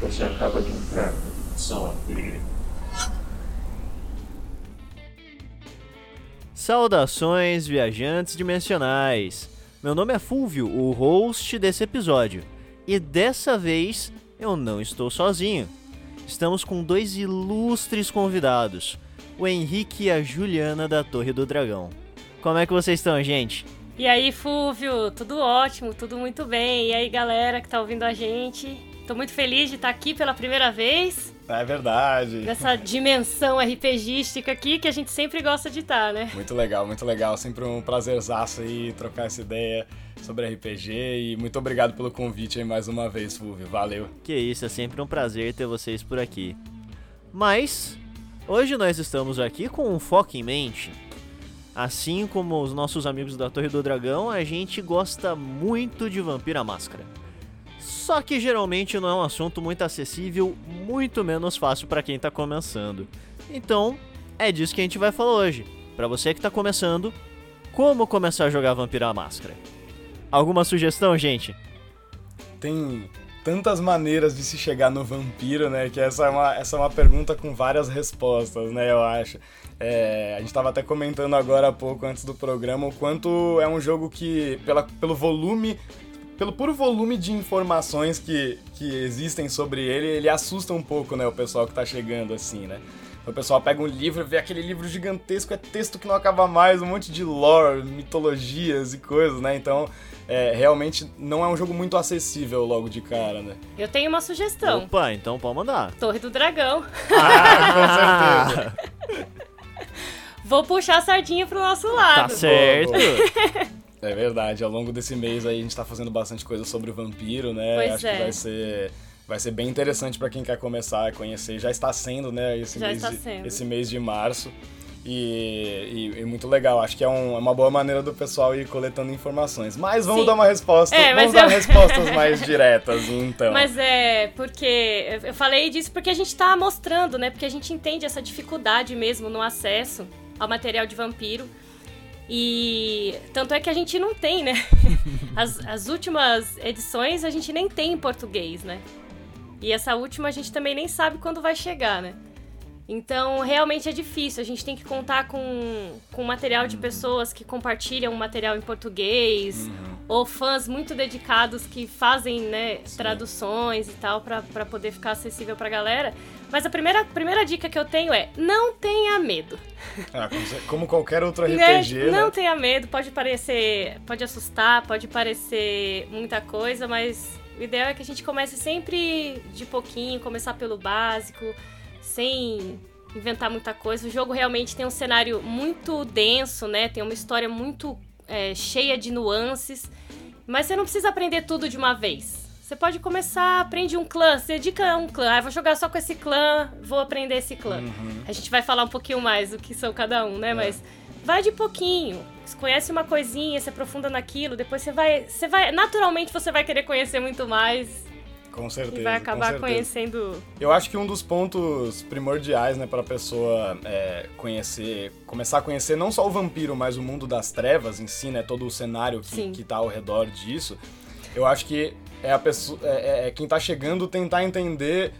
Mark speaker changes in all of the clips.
Speaker 1: você acaba de entrar na dimensão anterior.
Speaker 2: Saudações, viajantes dimensionais! Meu nome é Fulvio, o host desse episódio, e dessa vez eu não estou sozinho. Estamos com dois ilustres convidados, o Henrique e a Juliana da Torre do Dragão. Como é que vocês estão, gente?
Speaker 3: E aí, Fúvio, tudo ótimo, tudo muito bem. E aí, galera que tá ouvindo a gente? Tô muito feliz de estar aqui pela primeira vez.
Speaker 4: É verdade.
Speaker 3: Nessa dimensão RPGística aqui que a gente sempre gosta de estar, né?
Speaker 4: Muito legal, muito legal. Sempre um prazerzaço aí trocar essa ideia sobre RPG e muito obrigado pelo convite aí mais uma vez, Fulvio. Valeu.
Speaker 2: Que isso, é sempre um prazer ter vocês por aqui. Mas hoje nós estamos aqui com um foco em mente. Assim como os nossos amigos da Torre do Dragão, a gente gosta muito de Vampira Máscara. Só que geralmente não é um assunto muito acessível, muito menos fácil para quem tá começando. Então, é disso que a gente vai falar hoje. Para você que tá começando, como começar a jogar Vampira Máscara. Alguma sugestão, gente?
Speaker 4: Tem tantas maneiras de se chegar no vampiro, né? Que essa é uma, essa é uma pergunta com várias respostas, né? Eu acho. É, a gente estava até comentando agora há pouco, antes do programa, o quanto é um jogo que, pela, pelo volume, pelo puro volume de informações que, que existem sobre ele, ele assusta um pouco, né? O pessoal que está chegando, assim, né? O pessoal pega um livro, vê aquele livro gigantesco, é texto que não acaba mais, um monte de lore, mitologias e coisas, né? Então, é, realmente não é um jogo muito acessível logo de cara, né?
Speaker 3: Eu tenho uma sugestão.
Speaker 2: Opa, então pode mandar.
Speaker 3: Torre do Dragão.
Speaker 4: Ah, com certeza.
Speaker 3: Vou puxar a sardinha pro nosso lado.
Speaker 2: Tá certo.
Speaker 4: É verdade, ao longo desse mês aí a gente tá fazendo bastante coisa sobre o vampiro, né?
Speaker 3: Pois
Speaker 4: Acho
Speaker 3: é.
Speaker 4: que vai ser vai ser bem interessante para quem quer começar a conhecer. Já está sendo, né, esse
Speaker 3: Já
Speaker 4: mês
Speaker 3: está
Speaker 4: de,
Speaker 3: sendo.
Speaker 4: esse mês de março. E, e- e muito legal, acho que é, um- é uma boa maneira do pessoal ir coletando informações. Mas vamos
Speaker 3: Sim.
Speaker 4: dar uma resposta,
Speaker 3: É,
Speaker 4: vamos dar
Speaker 3: eu-
Speaker 4: respostas mais diretas, então.
Speaker 3: Mas é porque eu falei disso porque a gente tá mostrando, né? Porque a gente entende essa dificuldade mesmo no acesso ao material de vampiro. E tanto é que a gente não tem, né? As, as últimas edições a gente nem tem em português, né? E essa última a gente também nem sabe quando vai chegar, né? Então, realmente é difícil. A gente tem que contar com, com material de pessoas que compartilham material em português, ou fãs muito dedicados que fazem, né, traduções e tal, pra poder ficar acessível pra galera. Mas a primeira, primeira dica que eu tenho é: não tenha medo.
Speaker 4: Ah, como, qualquer outro
Speaker 3: Né?
Speaker 4: RPG, né?
Speaker 3: Não tenha medo, pode parecer. Pode assustar, pode parecer muita coisa, mas o ideal é que a gente comece sempre de pouquinho, começar pelo básico, sem inventar muita coisa. O jogo realmente tem um cenário muito denso, né? Tem uma história muito é, cheia de nuances. Mas você não precisa aprender tudo de uma vez. Você pode começar, aprende um clã, se dedica a um clã. Ah, vou jogar só com esse clã, vou aprender esse clã. A gente vai falar um pouquinho mais do que são cada um, né? Mas vai de pouquinho. Você conhece uma coisinha, se aprofunda naquilo, depois você vai, você vai, naturalmente você vai querer conhecer muito mais
Speaker 4: Com certeza.
Speaker 3: e vai acabar conhecendo.
Speaker 4: Eu acho que um dos pontos primordiais, né, pra pessoa é, conhecer, começar a conhecer não só o vampiro, mas o mundo das trevas em si, né, todo o cenário
Speaker 3: Sim.
Speaker 4: que, que tá ao redor disso, eu acho que é a pessoa, é, é- é quem tá chegando tentar entender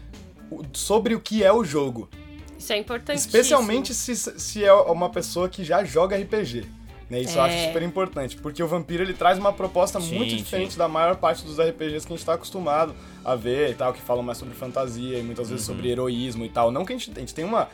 Speaker 4: o- sobre o que é o jogo.
Speaker 3: Isso é importante.
Speaker 4: Especialmente se, se é uma pessoa que já joga RPG. Né? Isso eu acho
Speaker 3: É.
Speaker 4: super importante, porque o Vampiro ele traz uma proposta
Speaker 2: Sim,
Speaker 4: muito
Speaker 2: sim.
Speaker 4: diferente da maior parte dos RPGs que a gente tá acostumado a ver e tal, que falam mais sobre fantasia e muitas vezes
Speaker 2: Uhum.
Speaker 4: sobre heroísmo e tal. Não que a gente, a gente tem uma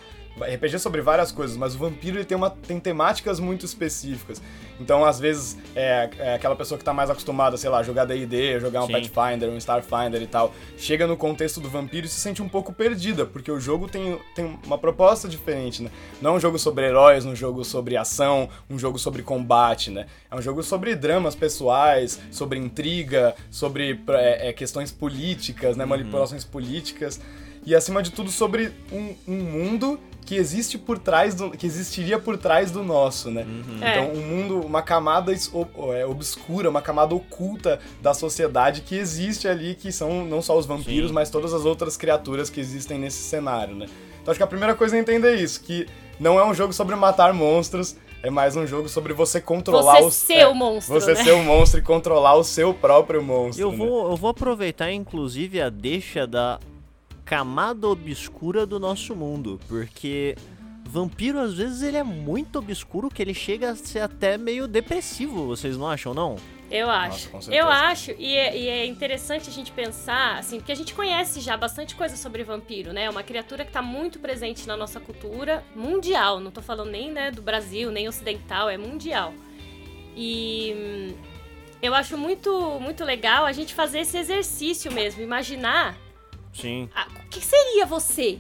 Speaker 4: RPG sobre várias coisas, mas o Vampiro ele tem, uma, tem temáticas muito específicas. Então, às vezes, é, é aquela pessoa que tá mais acostumada, sei lá, a jogar D&D, jogar um
Speaker 2: Sim.
Speaker 4: Pathfinder, um Starfinder e tal, chega no contexto do Vampiro e se sente um pouco perdida, porque o jogo tem, tem uma proposta diferente, né? Não é um jogo sobre heróis, um jogo sobre ação, um jogo sobre combate, né? É um jogo sobre dramas pessoais, sobre intriga, sobre é, é, questões políticas, né? Manipulações políticas. E acima de tudo sobre um, um mundo que existe por trás do. que existiria por trás do nosso, né?
Speaker 3: É.
Speaker 4: Então, um mundo, uma camada é, obscura, uma camada oculta da sociedade que existe ali, que são não só os vampiros,
Speaker 2: Sim.
Speaker 4: mas todas as outras criaturas que existem nesse cenário, né? Então acho que a primeira coisa é entender isso, que não é um jogo sobre matar monstros, é mais um jogo sobre você controlar
Speaker 3: Você
Speaker 4: o
Speaker 3: ser
Speaker 4: é,
Speaker 3: o monstro,
Speaker 4: Você
Speaker 3: né?
Speaker 4: ser o monstro e controlar o seu próprio monstro.
Speaker 2: Eu
Speaker 4: né?
Speaker 2: vou, eu vou aproveitar, inclusive, a deixa da camada obscura do nosso mundo, porque vampiro às vezes ele é muito obscuro que ele chega a ser até meio depressivo, vocês não acham não?
Speaker 3: Eu acho.
Speaker 4: certeza.
Speaker 3: eu acho, e é, e é interessante a gente pensar, assim, porque a gente conhece já bastante coisa sobre vampiro, né? É uma criatura que tá muito presente na nossa cultura mundial. Não tô falando nem né, do Brasil, nem ocidental, é mundial. E hum, eu acho muito, muito legal a gente fazer esse exercício mesmo, imaginar
Speaker 2: Sim.
Speaker 3: ah, o que seria você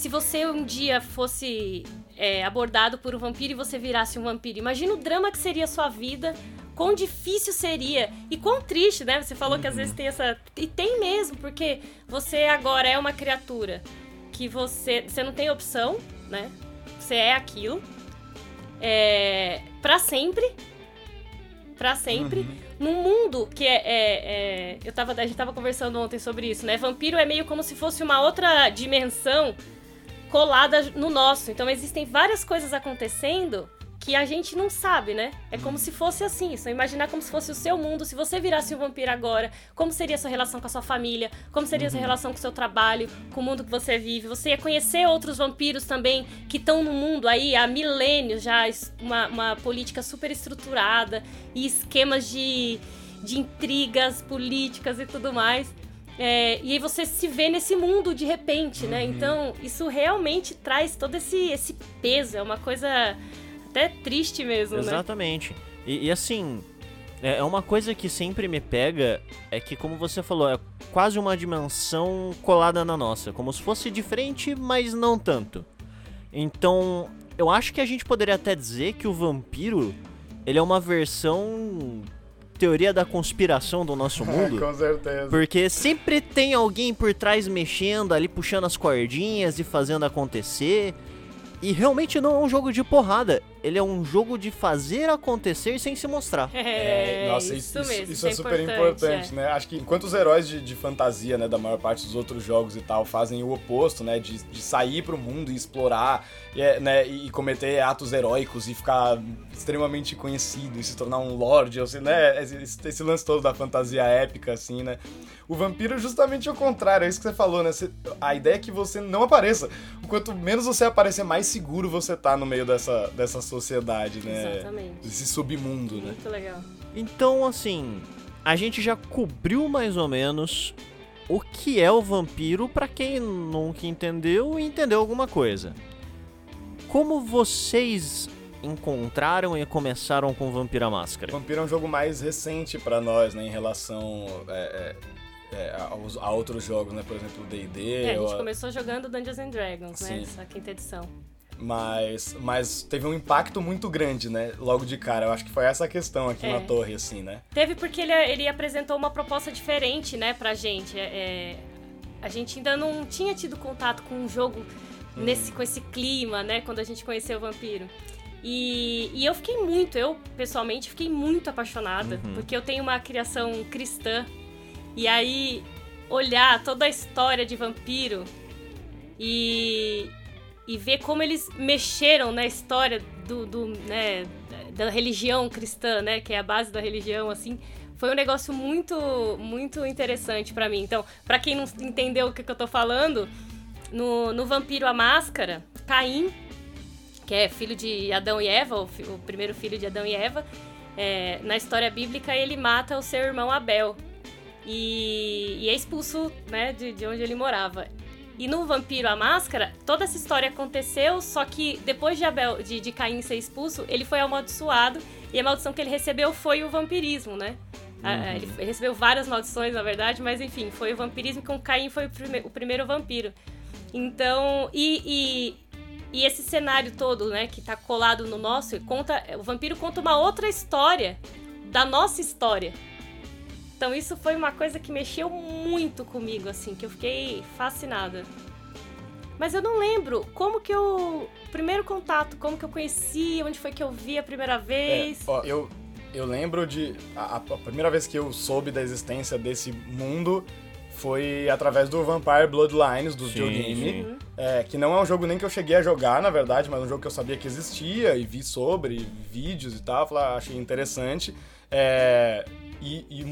Speaker 3: se você um dia fosse é, abordado por um vampiro e você virasse um vampiro. Imagina o drama que seria a sua vida, quão difícil seria e quão triste, né? Você falou que às vezes tem essa. E tem mesmo, porque você agora é uma criatura que você, você não tem opção, né? Você é aquilo. É, para sempre. Pra sempre. Num mundo que é, é- é- Eu tava. A gente tava conversando ontem sobre isso, né? Vampiro é meio como se fosse uma outra dimensão colada no nosso. Então existem várias coisas acontecendo que a gente não sabe, né? É como se fosse assim. Só imaginar como se fosse o seu mundo. Se você virasse um vampiro agora, como seria a sua relação com a sua família? Como seria a sua relação com o seu trabalho? Com o mundo que você vive? Você ia conhecer outros vampiros também que estão no mundo aí há milênios já. Uma, uma política super estruturada e esquemas de, de intrigas políticas e tudo mais. É, e aí você se vê nesse mundo de repente, né? Então, isso realmente traz todo esse, esse peso. É uma coisa até triste mesmo, né?
Speaker 2: Exatamente. E, e assim, é é uma coisa que sempre me pega é que, como você falou, é quase uma dimensão colada na nossa. Como se fosse diferente, mas não tanto. Então, eu acho que a gente poderia até dizer que o vampiro, ele é uma versão teoria da conspiração do nosso mundo.
Speaker 4: com certeza.
Speaker 2: Porque sempre tem alguém por trás mexendo ali, puxando as cordinhas e fazendo acontecer. E realmente não é um jogo de porrada, ele é um jogo de fazer acontecer sem se mostrar.
Speaker 3: É,
Speaker 4: nossa,
Speaker 3: isso,
Speaker 4: isso,
Speaker 3: mesmo.
Speaker 4: isso é super importante, né? Acho que enquanto os heróis de, de fantasia, né, da maior parte dos outros jogos e tal, fazem o oposto, né, de, de sair pro mundo e explorar, e, é, né, e cometer atos heróicos e ficar extremamente conhecido e se tornar um lord, ou seja, né, esse, esse lance todo da fantasia épica, assim, né? O vampiro é justamente o contrário, é isso que você falou, né? Você- a ideia é que você não apareça. Quanto menos você aparecer, mais seguro você tá no meio dessa, dessa sociedade, né?
Speaker 3: Exatamente.
Speaker 4: Desse submundo, né?
Speaker 3: Muito legal.
Speaker 2: Então, assim, a gente já cobriu mais ou menos o que é o vampiro pra quem nunca entendeu e entendeu alguma coisa. Como vocês encontraram e começaram com Vampira Máscara?
Speaker 4: Vampiro é um jogo mais recente pra nós, né, em relação é, é, é, aos- a outros jogos, né, por exemplo, o D&D,
Speaker 3: É, a gente
Speaker 4: a-
Speaker 3: começou jogando Dungeons and Dragons, né?
Speaker 4: Sim.
Speaker 3: Essa quinta edição.
Speaker 4: Mas, mas teve um impacto muito grande, né, logo de cara. Eu acho que foi essa a questão aqui
Speaker 3: É.
Speaker 4: na torre, assim, né.
Speaker 3: Teve porque ele, ele apresentou uma proposta diferente, né, pra gente. É, é, a gente ainda não tinha tido contato com um jogo nesse, com esse clima, né, quando a gente conheceu o Vampiro. E, e eu fiquei muito, eu pessoalmente fiquei muito apaixonada, porque eu tenho uma criação cristã. E aí, olhar toda a história de Vampiro e, e ver como eles mexeram na história do, do, né, da religião cristã, né, que é a base da religião, assim, foi um negócio muito, muito interessante pra mim. Então, pra quem não entendeu o que, que eu tô falando, no, no Vampiro a Máscara, Caim, que é filho de Adão e Eva, o, o primeiro filho de Adão e Eva, é, na história bíblica ele mata o seu irmão Abel e, e é expulso né, de, de onde ele morava. E no Vampiro a Máscara, toda essa história aconteceu, só que depois de, Abel, de, de Caim ser expulso, ele foi amaldiçoado, e a maldição que ele recebeu foi o vampirismo, né? Ah, Ele ele recebeu várias maldições, na verdade, mas enfim, foi o vampirismo com Caim foi o, prime- o primeiro vampiro. Então, e, e, e esse cenário todo, né, que tá colado no nosso, conta, o vampiro conta uma outra história da nossa história. Então isso foi uma coisa que mexeu muito comigo, assim, que eu fiquei fascinada. Mas eu não lembro como que eu. Primeiro contato, como que eu conheci, onde foi que eu vi a primeira
Speaker 4: É,
Speaker 3: vez.
Speaker 4: ó, eu, eu lembro de. A, a primeira vez que eu soube da existência desse mundo foi através do Vampire Bloodlines, do videogame.
Speaker 2: sim.
Speaker 4: É, que não é um jogo nem que eu cheguei a jogar, na verdade, mas um jogo que eu sabia que existia e vi sobre vídeos e tal. Falei, ah, achei interessante. É, e, e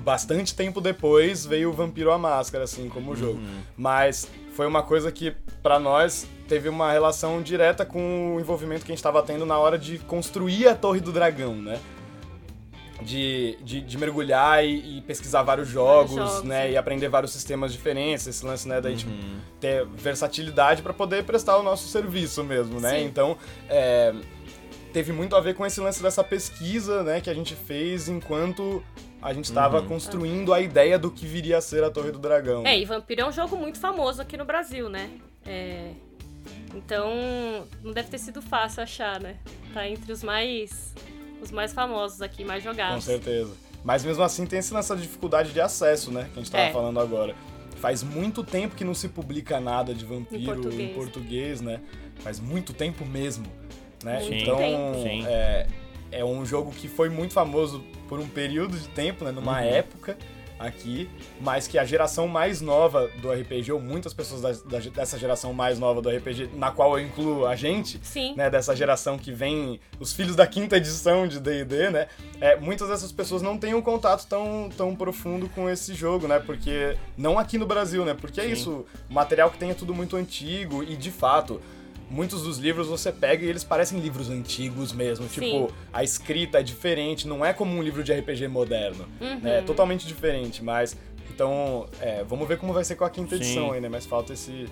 Speaker 4: bastante tempo depois veio o Vampiro à Máscara, assim, como
Speaker 2: Uhum.
Speaker 4: jogo. Mas foi uma coisa que, pra nós, teve uma relação direta com o envolvimento que a gente tava tendo na hora de construir a Torre do Dragão, né? De, de, de mergulhar e, e pesquisar vários jogos,
Speaker 3: jogos,
Speaker 4: né?
Speaker 3: sim.
Speaker 4: E aprender vários sistemas diferentes, esse lance, né? Da gente
Speaker 2: Uhum.
Speaker 4: ter versatilidade pra poder prestar o nosso serviço mesmo, né?
Speaker 3: Sim.
Speaker 4: Então, é, teve muito a ver com esse lance dessa pesquisa, né, que a gente fez enquanto a gente estava
Speaker 2: Uhum.
Speaker 4: construindo a ideia do que viria a ser a Torre do Dragão.
Speaker 3: É, e Vampiro é um jogo muito famoso aqui no Brasil, né? É, Então, não deve ter sido fácil achar, né? Tá entre os mais os mais famosos aqui, mais
Speaker 4: Com
Speaker 3: jogados.
Speaker 4: certeza. Mas mesmo assim tem essa dificuldade de acesso, né, que a gente tava
Speaker 3: É.
Speaker 4: falando agora. Faz muito tempo que não se publica nada de vampiro em português,
Speaker 3: português.
Speaker 4: né? Faz muito tempo mesmo, né?
Speaker 3: Muito
Speaker 4: então,
Speaker 3: tempo.
Speaker 4: É, é um jogo que foi muito famoso por um período de tempo, né, numa
Speaker 2: Uhum.
Speaker 4: época aqui, mas que a geração mais nova do RPG, ou muitas pessoas da- da- dessa geração mais nova do RPG, na qual eu incluo a gente,
Speaker 3: Sim.
Speaker 4: né, dessa geração que vem, os filhos da quinta edição de D&D, né, é, muitas dessas pessoas não têm um contato tão, tão profundo com esse jogo, né, porque, não aqui no Brasil, né, porque é
Speaker 2: Sim.
Speaker 4: isso, o material que tem é tudo muito antigo e, de fato, muitos dos livros você pega e eles parecem livros antigos mesmo,
Speaker 3: Sim.
Speaker 4: tipo, a escrita é diferente, não é como um livro de RPG moderno,
Speaker 3: Uhum.
Speaker 4: né, é totalmente diferente, mas, então, é, vamos ver como vai ser com a quinta
Speaker 2: Sim.
Speaker 4: edição aí, né, mas falta esse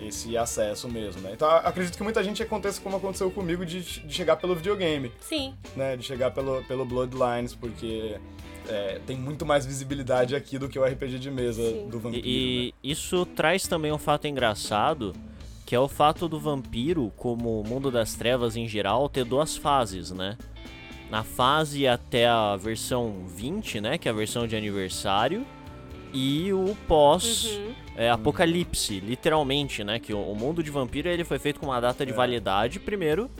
Speaker 4: esse acesso mesmo, né? Então acredito que muita gente aconteça como aconteceu comigo de, de chegar pelo videogame,
Speaker 3: Sim.
Speaker 4: né? De chegar pelo, pelo Bloodlines, porque é, tem muito mais visibilidade aqui do que o RPG de mesa
Speaker 3: Sim.
Speaker 4: do vampiro. né?
Speaker 2: E, e isso traz também um fato engraçado, que é o fato do vampiro, como o mundo das trevas em geral, ter duas fases, né? Na fase até a versão 20, né? Que é a versão de aniversário. E o pós
Speaker 3: Uhum.
Speaker 2: é, apocalipse, literalmente, né? Que o, o mundo de vampiro ele foi feito com uma data de
Speaker 4: É.
Speaker 2: validade primeiro.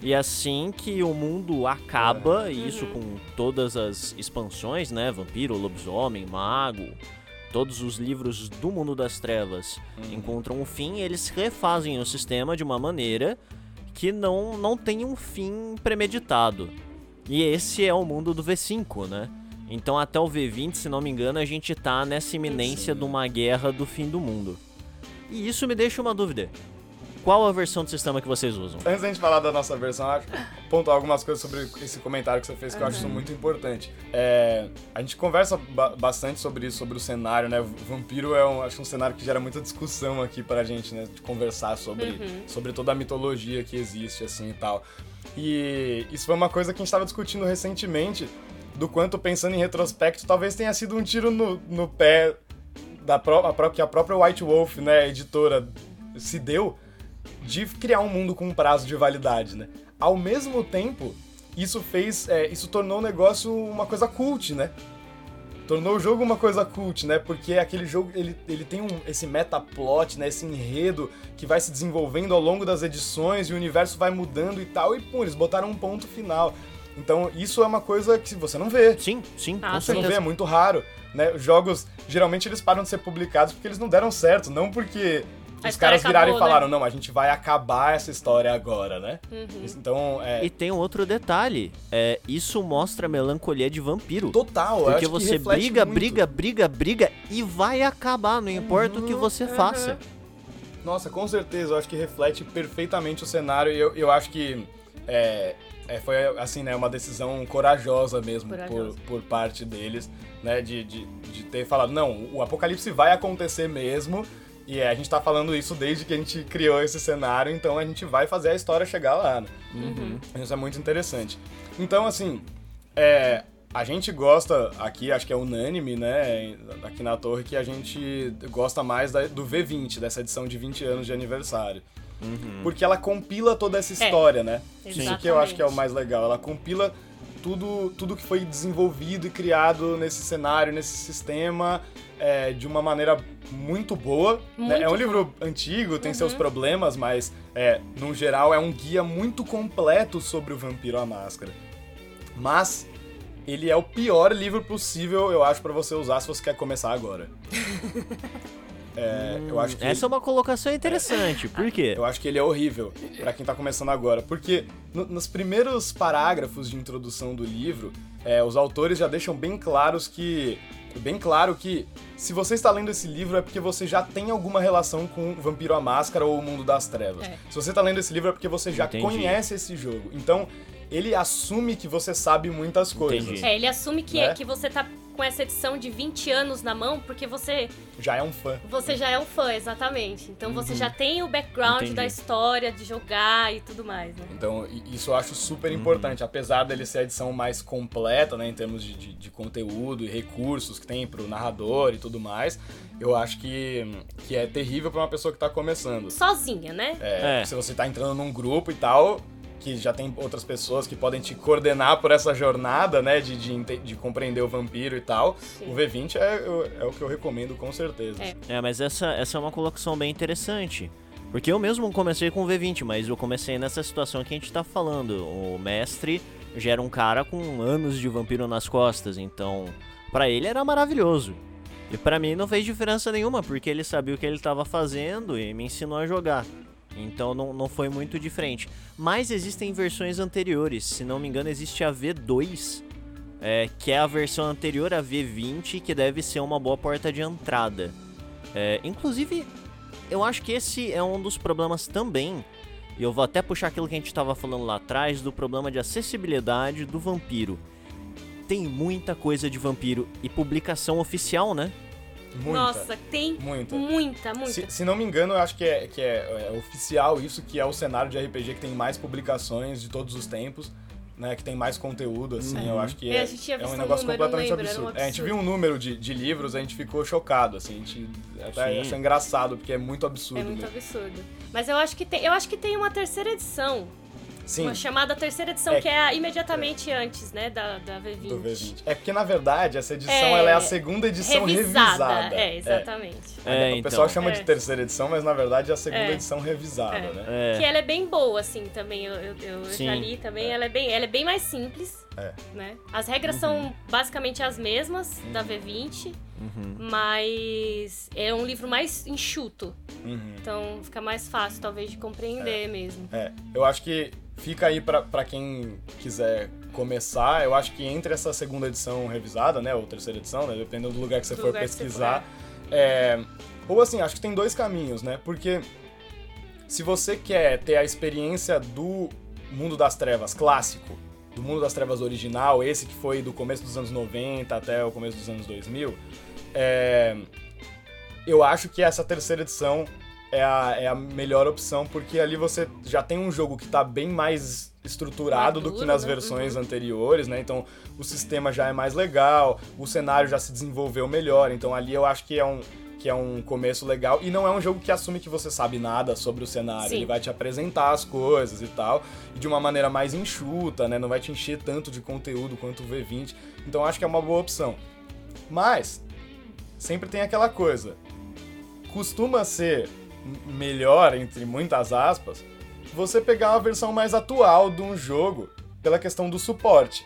Speaker 2: E assim que o mundo acaba,
Speaker 4: É.
Speaker 2: e isso
Speaker 3: Uhum.
Speaker 2: com todas as expansões, né? Vampiro, lobisomem, mago, todos os livros do mundo das trevas
Speaker 4: Uhum.
Speaker 2: encontram um fim, eles refazem o sistema de uma maneira que não, não tem um fim premeditado. E esse é o mundo do V5, né? Então até o V20, se não me engano, a gente tá nessa iminência
Speaker 4: Sim.
Speaker 2: de uma guerra do fim do mundo. E isso me deixa uma dúvida. Qual a versão do sistema que vocês usam?
Speaker 4: Antes da gente falar da nossa versão, acho pontuar algumas coisas sobre esse comentário que você fez que eu acho isso muito importante. É, a gente conversa ba- bastante sobre isso, sobre o cenário, né? O Vampiro é um, acho um cenário que gera muita discussão aqui pra gente, né? De conversar sobre,
Speaker 3: Uhum.
Speaker 4: sobre toda a mitologia que existe, assim e tal. E isso foi uma coisa que a gente tava discutindo recentemente, do quanto, pensando em retrospecto, talvez tenha sido um tiro no, no pé da pró a pró- que a própria White Wolf, né, editora, se deu de criar um mundo com um prazo de validade, né? Ao mesmo tempo, isso fez, é, isso tornou o negócio uma coisa cult, né? Tornou o jogo uma coisa cult, né? Porque aquele jogo, ele, ele tem um, esse metaplot, né? Esse enredo que vai se desenvolvendo ao longo das edições e o universo vai mudando e tal. E, pum, eles botaram um ponto final. Então, isso é uma coisa que você não vê.
Speaker 2: Sim, sim,
Speaker 3: Ah,
Speaker 4: Você não vê, é muito raro, né? Os jogos, geralmente eles param de ser publicados porque eles não deram certo, não porque
Speaker 3: A
Speaker 4: os caras viraram
Speaker 3: acabou,
Speaker 4: e falaram,
Speaker 3: né?
Speaker 4: não, a gente vai acabar essa história agora, né?
Speaker 3: Uhum.
Speaker 4: Então, é
Speaker 2: E tem um outro detalhe. É, isso mostra a melancolia de vampiro.
Speaker 4: total,
Speaker 2: Porque
Speaker 4: acho que
Speaker 2: você briga,
Speaker 4: muito.
Speaker 2: briga, briga, briga e vai acabar, não importa o que você
Speaker 3: uhum.
Speaker 2: faça.
Speaker 4: Nossa, com certeza, eu acho que reflete perfeitamente o cenário e eu, eu acho que é, é, foi, assim, né, uma decisão corajosa mesmo
Speaker 3: Corajosa.
Speaker 4: Por, por parte deles, né, de, de, de ter falado, não, o apocalipse vai acontecer mesmo e a gente tá falando isso desde que a gente criou esse cenário, então a gente vai fazer a história chegar lá, né?
Speaker 3: Uhum.
Speaker 4: Isso é muito interessante. Então, assim, é, a gente gosta aqui, acho que é unânime, né, aqui na torre, que a gente gosta mais da- do V20, dessa edição de 20 anos de aniversário. Porque ela compila toda essa história, né? Isso que eu acho que é o
Speaker 3: Exatamente.
Speaker 4: mais legal. Ela compila tudo, tudo que foi desenvolvido e criado nesse cenário, nesse sistema, é, de uma maneira muito boa. né?
Speaker 3: Muito
Speaker 4: É um livro antigo, tem seus problemas, mas, é, no geral, é um guia muito completo sobre o Vampiro à Máscara. Mas ele é o pior livro possível, eu acho, pra você usar se você quer começar agora. É, eu acho que
Speaker 2: Essa é uma colocação interessante. Por quê?
Speaker 4: Eu acho que ele é horrível pra quem tá começando agora, porque no- nos primeiros parágrafos de introdução do livro, é, os autores já deixam bem claros que bem claro que se você está lendo esse livro é porque você já tem alguma relação com Vampiro à Máscara ou o Mundo das Trevas.
Speaker 3: É.
Speaker 4: Se você está lendo esse livro é porque você já
Speaker 2: Entendi.
Speaker 4: conhece esse jogo. Então, ele assume que você sabe muitas coisas.
Speaker 2: Entendi.
Speaker 3: É, ele assume que,
Speaker 4: Né?
Speaker 3: que você tá com essa edição de 20 anos na mão, porque você,
Speaker 4: Já é um fã.
Speaker 3: você já é um fã, exatamente. Então você já tem o background
Speaker 2: Entendi.
Speaker 3: da história, de jogar e tudo mais, né?
Speaker 4: Então, isso eu acho super
Speaker 2: Uhum.
Speaker 4: importante. Apesar dele ser a edição mais completa, né, em termos de, de, de conteúdo e recursos que tem pro narrador e tudo mais, eu acho que, que é terrível pra uma pessoa que tá começando.
Speaker 3: Sozinha, né?
Speaker 4: É,
Speaker 2: É.
Speaker 4: Se você tá entrando num grupo e tal, que já tem outras pessoas que podem te coordenar por essa jornada, né, de, de, de compreender o vampiro e tal,
Speaker 3: Sim.
Speaker 4: o V20 é, o- é o que eu recomendo com certeza.
Speaker 3: É.
Speaker 2: É, mas essa, essa é uma colocação bem interessante. Porque eu mesmo comecei com o V20, mas eu comecei nessa situação que a gente tá falando. O mestre já era um cara com anos de vampiro nas costas, então pra ele era maravilhoso. E pra mim não fez diferença nenhuma, porque ele sabia o que ele tava fazendo e me ensinou a jogar. Então não, não foi muito diferente. Mas existem versões anteriores, se não me engano existe a V2, é, que é a versão anterior à V20, que deve ser uma boa porta de entrada. É, inclusive, eu acho que esse é um dos problemas também. E eu vou até puxar aquilo que a gente estava falando lá atrás do problema de acessibilidade do vampiro. Tem muita coisa de vampiro e publicação oficial, né?
Speaker 4: Muita.
Speaker 3: Nossa, tem
Speaker 4: Muita.
Speaker 3: muita, muita.
Speaker 4: Se, se não me engano, eu acho que, é, que é, é oficial isso, que é o cenário de RPG que tem mais publicações de todos os tempos, né? Que tem mais conteúdo, assim, eu acho que
Speaker 3: É,
Speaker 4: é,
Speaker 3: a gente tinha
Speaker 4: é
Speaker 3: visto
Speaker 4: um
Speaker 3: um
Speaker 4: negócio
Speaker 3: número,
Speaker 4: completamente
Speaker 3: lembro, era um
Speaker 4: absurdo. É, a gente
Speaker 3: absurdo.
Speaker 4: viu um número de, de livros, a gente ficou chocado, assim, a gente até
Speaker 2: Sim.
Speaker 4: achou engraçado, porque é muito absurdo.
Speaker 3: É muito
Speaker 4: mesmo.
Speaker 3: absurdo. Mas eu acho que tem, eu acho que tem uma terceira edição.
Speaker 4: Sim,
Speaker 3: Uma chamada terceira edição,
Speaker 4: É.
Speaker 3: que é a imediatamente antes, né, da, da V20.
Speaker 4: do V20. É porque, na verdade, essa edição
Speaker 3: É,
Speaker 4: ela é a segunda edição revisada.
Speaker 3: É, exatamente.
Speaker 2: É,
Speaker 4: o
Speaker 2: então.
Speaker 4: pessoal chama de
Speaker 3: É.
Speaker 4: terceira edição, mas na verdade é a segunda
Speaker 3: É.
Speaker 4: edição revisada,
Speaker 3: É.
Speaker 4: né?
Speaker 2: É.
Speaker 3: Que ela é bem boa, assim, também. Eu, eu, eu já li também. Ela, é bem, ela é bem mais simples,
Speaker 4: É.
Speaker 3: né? As regras são basicamente as mesmas da V20,
Speaker 2: Uhum.
Speaker 3: mas é um livro mais enxuto.
Speaker 4: Uhum.
Speaker 3: Então fica mais fácil, talvez, de compreender mesmo.
Speaker 4: É, eu acho que fica aí pra, pra quem quiser começar, eu acho que entre essa segunda edição revisada, né, ou terceira edição, né, dependendo do lugar que você
Speaker 3: Do
Speaker 4: for
Speaker 3: que você
Speaker 4: pesquisar, é, ou assim, acho que tem dois caminhos, né, porque se você quer ter a experiência do Mundo das Trevas clássico, do Mundo das Trevas original, esse que foi do começo dos anos 90 até o começo dos anos 2000, é, eu acho que essa terceira edição é a, é a melhor opção, porque ali você já tem um jogo que tá bem mais estruturado do que
Speaker 3: Maduro,
Speaker 4: nas
Speaker 3: né?
Speaker 4: versões anteriores, né? Então o sistema já é mais legal, o cenário já se desenvolveu melhor, então ali eu acho que é um que é um começo legal e não é um jogo que assume que você sabe nada sobre o cenário,
Speaker 3: Sim.
Speaker 4: ele vai te apresentar as coisas e tal, e de uma maneira mais enxuta, né? Não vai te encher tanto de conteúdo quanto o V20. Então acho que é uma boa opção. Mas sempre tem aquela coisa. Costuma ser melhor, entre muitas aspas, você pegar uma versão mais atual de um jogo pela questão do suporte.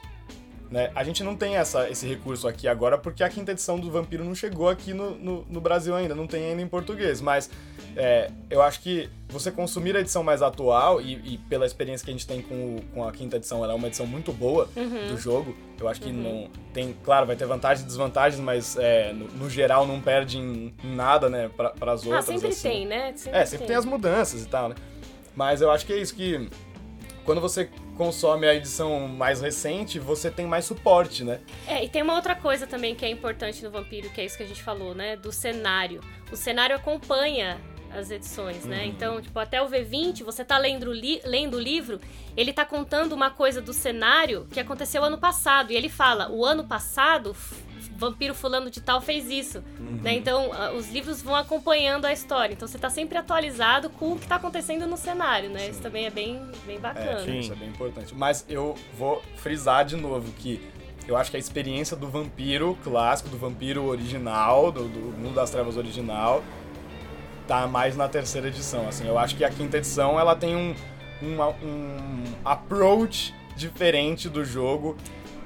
Speaker 4: Né? A gente não tem essa, esse recurso aqui agora porque a quinta edição do Vampiro não chegou aqui no, no, no Brasil ainda, não tem ainda em português. Mas é, eu acho que você consumir a edição mais atual e, e pela experiência que a gente tem com, o- com a quinta edição, ela é uma edição muito boa
Speaker 3: Uhum.
Speaker 4: do jogo. Eu acho que não tem, claro, vai ter vantagens e desvantagens, mas é, no, no geral não perde em, em nada, né, para as
Speaker 3: Ah,
Speaker 4: outras.
Speaker 3: sempre
Speaker 4: assim.
Speaker 3: tem, né? Sempre
Speaker 4: É, sempre tem as mudanças e tal, né? Mas eu acho que é isso que quando você consome a edição mais recente, você tem mais suporte, né?
Speaker 3: É, e tem uma outra coisa também que é importante no Vampiro, que é isso que a gente falou, né? Do cenário. O cenário acompanha as edições, né? Então, tipo, até o V20, você tá lendo, o li- lendo o livro, ele tá contando uma coisa do cenário que aconteceu ano passado. E ele fala, o ano passado, Vampiro fulano de tal fez isso, né? Então, os livros vão acompanhando a história. Então, você tá sempre atualizado com o que tá acontecendo no cenário, né? Isso também é bem, bem bacana.
Speaker 2: sim.
Speaker 4: Isso é bem importante. Mas eu vou frisar de novo que eu acho que a experiência do vampiro clássico, do vampiro original, do, do Mundo das Trevas original, tá mais na terceira edição. Assim, eu acho que a quinta edição ela tem um, um, um approach diferente do jogo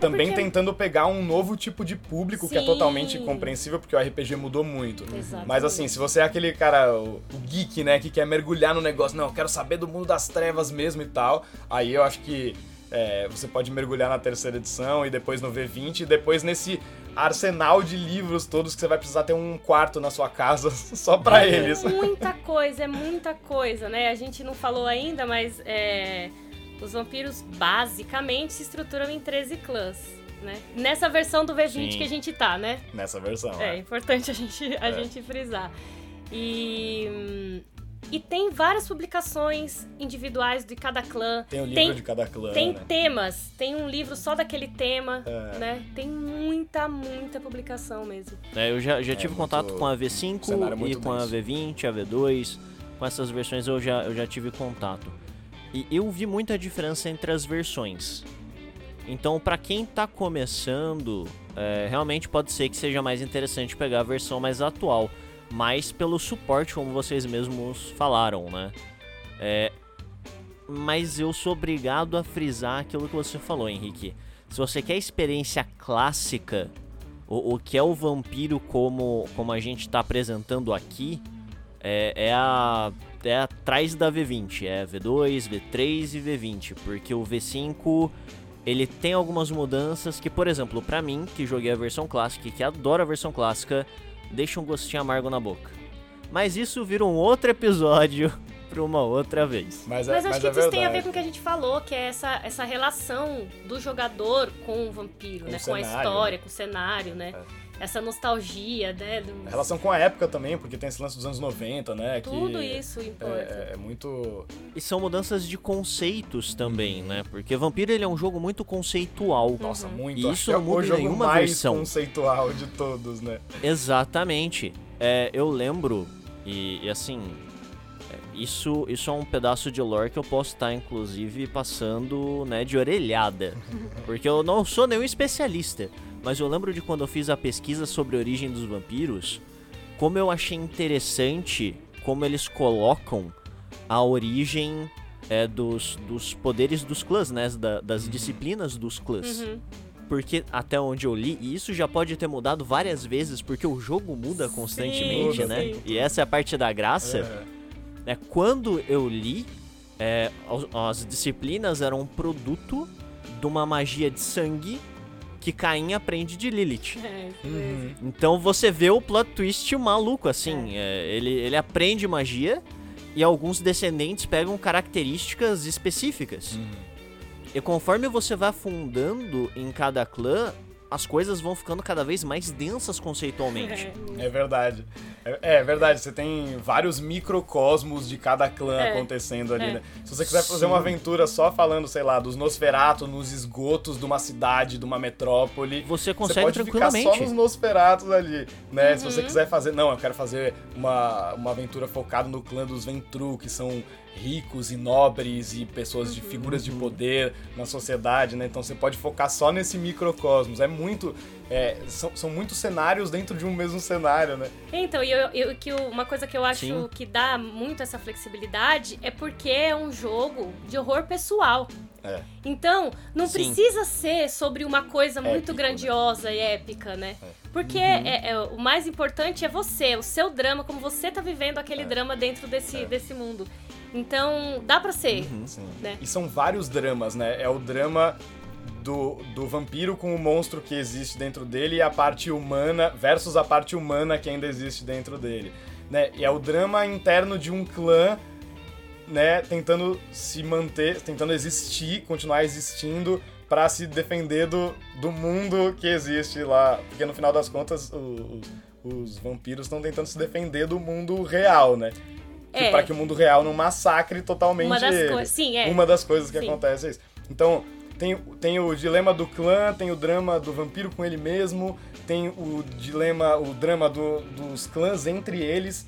Speaker 4: também
Speaker 3: porque-
Speaker 4: tentando pegar um novo tipo de público que é
Speaker 3: Sim.
Speaker 4: totalmente compreensível, porque o RPG mudou muito.
Speaker 3: Exatamente.
Speaker 4: Mas assim, se você é aquele cara, o, geek, né, que quer mergulhar no negócio, não, eu quero saber do mundo das trevas mesmo e tal, aí eu acho que é, você pode mergulhar na terceira edição e depois no V20 e depois nesse arsenal de livros todos que você vai precisar ter um quarto na sua casa só pra eles.
Speaker 3: É muita coisa, é muita coisa, né? A gente não falou ainda, mas é, os vampiros basicamente se estruturam em 13 clãs, né? Nessa versão do V20
Speaker 2: Sim.
Speaker 3: que a gente tá, né?
Speaker 4: Nessa versão.
Speaker 3: É
Speaker 4: É.
Speaker 3: importante a gente, a
Speaker 4: É.
Speaker 3: gente frisar. E, e tem várias publicações individuais de cada clã.
Speaker 4: Tem o livro
Speaker 3: Tem-
Speaker 4: de cada clã,
Speaker 3: Tem
Speaker 4: né?
Speaker 3: temas, tem um livro só daquele tema,
Speaker 4: É.
Speaker 3: né? Tem muita, muita publicação mesmo.
Speaker 2: É, eu já, já
Speaker 4: É
Speaker 2: tive contato com a V5
Speaker 4: cenário
Speaker 2: e com a
Speaker 4: denso.
Speaker 2: V20, a V2. Com essas versões eu já, eu já tive contato. E eu vi muita diferença entre as versões. Então, pra quem tá começando, é, realmente pode ser que seja mais interessante pegar a versão mais atual. Mais pelo suporte, como vocês mesmos falaram, né? É, mas eu sou obrigado a frisar aquilo que você falou, Henrique. Se você quer experiência clássica, o, o que é o vampiro como, como a gente está apresentando aqui, é, é a é atrás da V20, é V2, V3 e V20, porque o V5 ele tem algumas mudanças que, por exemplo, pra mim, que joguei a versão clássica e que adoro a versão clássica, deixa um gostinho amargo na boca. Mas isso vira um outro episódio pra uma outra vez.
Speaker 4: Mas, é,
Speaker 3: Mas acho que
Speaker 4: é
Speaker 3: isso tem a ver
Speaker 4: verdade.
Speaker 3: com o que a gente falou, que é essa, essa relação do jogador com o vampiro,
Speaker 4: Com
Speaker 3: né?
Speaker 4: o
Speaker 3: Com a história, com o cenário, né?
Speaker 4: É.
Speaker 3: Essa nostalgia, né? do-
Speaker 4: A relação com a época também, porque tem esse lance dos anos 90, né?
Speaker 3: Tudo
Speaker 4: que
Speaker 3: isso importa.
Speaker 4: É, é muito.
Speaker 2: E são mudanças de conceitos também, né? Porque Vampiro ele é um jogo muito conceitual.
Speaker 4: Nossa, muito.
Speaker 2: E
Speaker 4: acho
Speaker 2: isso
Speaker 4: que é
Speaker 2: não muda
Speaker 4: o jogo
Speaker 2: nenhuma
Speaker 4: mais
Speaker 2: versão.
Speaker 4: conceitual de todos, né?
Speaker 2: Exatamente. É, eu lembro, e, e assim, é, isso, isso é um pedaço de lore que eu posso estar, inclusive, passando né, de orelhada. Porque eu não sou nenhum especialista. Mas eu lembro de quando eu fiz a pesquisa sobre a origem dos vampiros, como eu achei interessante como eles colocam a origem é, dos, dos poderes dos clãs, né? da- das disciplinas dos clãs.
Speaker 3: Uhum.
Speaker 2: Porque até onde eu li, e isso já pode ter mudado várias vezes, porque o jogo muda constantemente,
Speaker 3: Sim,
Speaker 2: né?
Speaker 3: sim.
Speaker 2: E essa é a parte da graça.
Speaker 4: É.
Speaker 2: É, quando eu li, é, as, as disciplinas eram um produto de uma magia de sangue que Caim aprende de Lilith.
Speaker 3: É,
Speaker 4: Uhum.
Speaker 2: Então você vê o plot twist maluco, assim. é, ele, ele aprende magia e alguns descendentes pegam características específicas.
Speaker 4: Uhum.
Speaker 2: E conforme você vai afundando em cada clã, as coisas vão ficando cada vez mais densas conceitualmente.
Speaker 3: É.
Speaker 4: Verdade. É, é verdade, você tem vários microcosmos de cada clã
Speaker 3: É.
Speaker 4: acontecendo ali,
Speaker 3: É.
Speaker 4: né? Se você quiser fazer uma aventura só falando, sei lá, dos Nosferatos nos esgotos de uma cidade, de uma metrópole,
Speaker 2: Você
Speaker 4: você
Speaker 2: consegue
Speaker 4: pode ficar
Speaker 2: tranquilamente.
Speaker 4: só nos Nosferatos ali, né? Se
Speaker 3: Uhum.
Speaker 4: você quiser fazer... Não, eu quero fazer uma, uma aventura focada no clã dos Ventru, que são ricos e nobres e pessoas de figuras de poder na sociedade, né? Então você pode focar só nesse microcosmos. É muito... é, são, são muitos cenários dentro de um mesmo cenário, né?
Speaker 3: Então, e eu, eu- que uma coisa que eu acho
Speaker 2: Sim.
Speaker 3: que dá muito essa flexibilidade é porque é um jogo de horror pessoal.
Speaker 4: É.
Speaker 3: Então, não
Speaker 2: Sim.
Speaker 3: precisa ser sobre uma coisa muito
Speaker 4: Épico,
Speaker 3: grandiosa e épica, né? Porque é- é- o mais importante é você, o seu drama, como você tá vivendo aquele
Speaker 4: É.
Speaker 3: drama dentro desse,
Speaker 4: É.
Speaker 3: desse mundo. Então, dá pra ser.
Speaker 4: Sim.
Speaker 3: Né?
Speaker 4: E são vários dramas, né? É o drama do, do vampiro com o monstro que existe dentro dele e a parte humana versus a parte humana que ainda existe dentro dele, né? E é o drama interno de um clã, né, tentando se manter, tentando existir, continuar existindo pra se defender do, do mundo que existe lá, porque no final das contas os vampiros estão tentando se defender do mundo real, né? Que,
Speaker 3: É.
Speaker 4: Pra que o mundo real não massacre totalmente
Speaker 3: Uma das coisas. Sim, é.
Speaker 4: Uma das coisas que
Speaker 3: Sim.
Speaker 4: acontece é isso. Então, tem, tem o dilema do clã, tem o drama do vampiro com ele mesmo, tem o dilema, o drama do- dos clãs entre eles,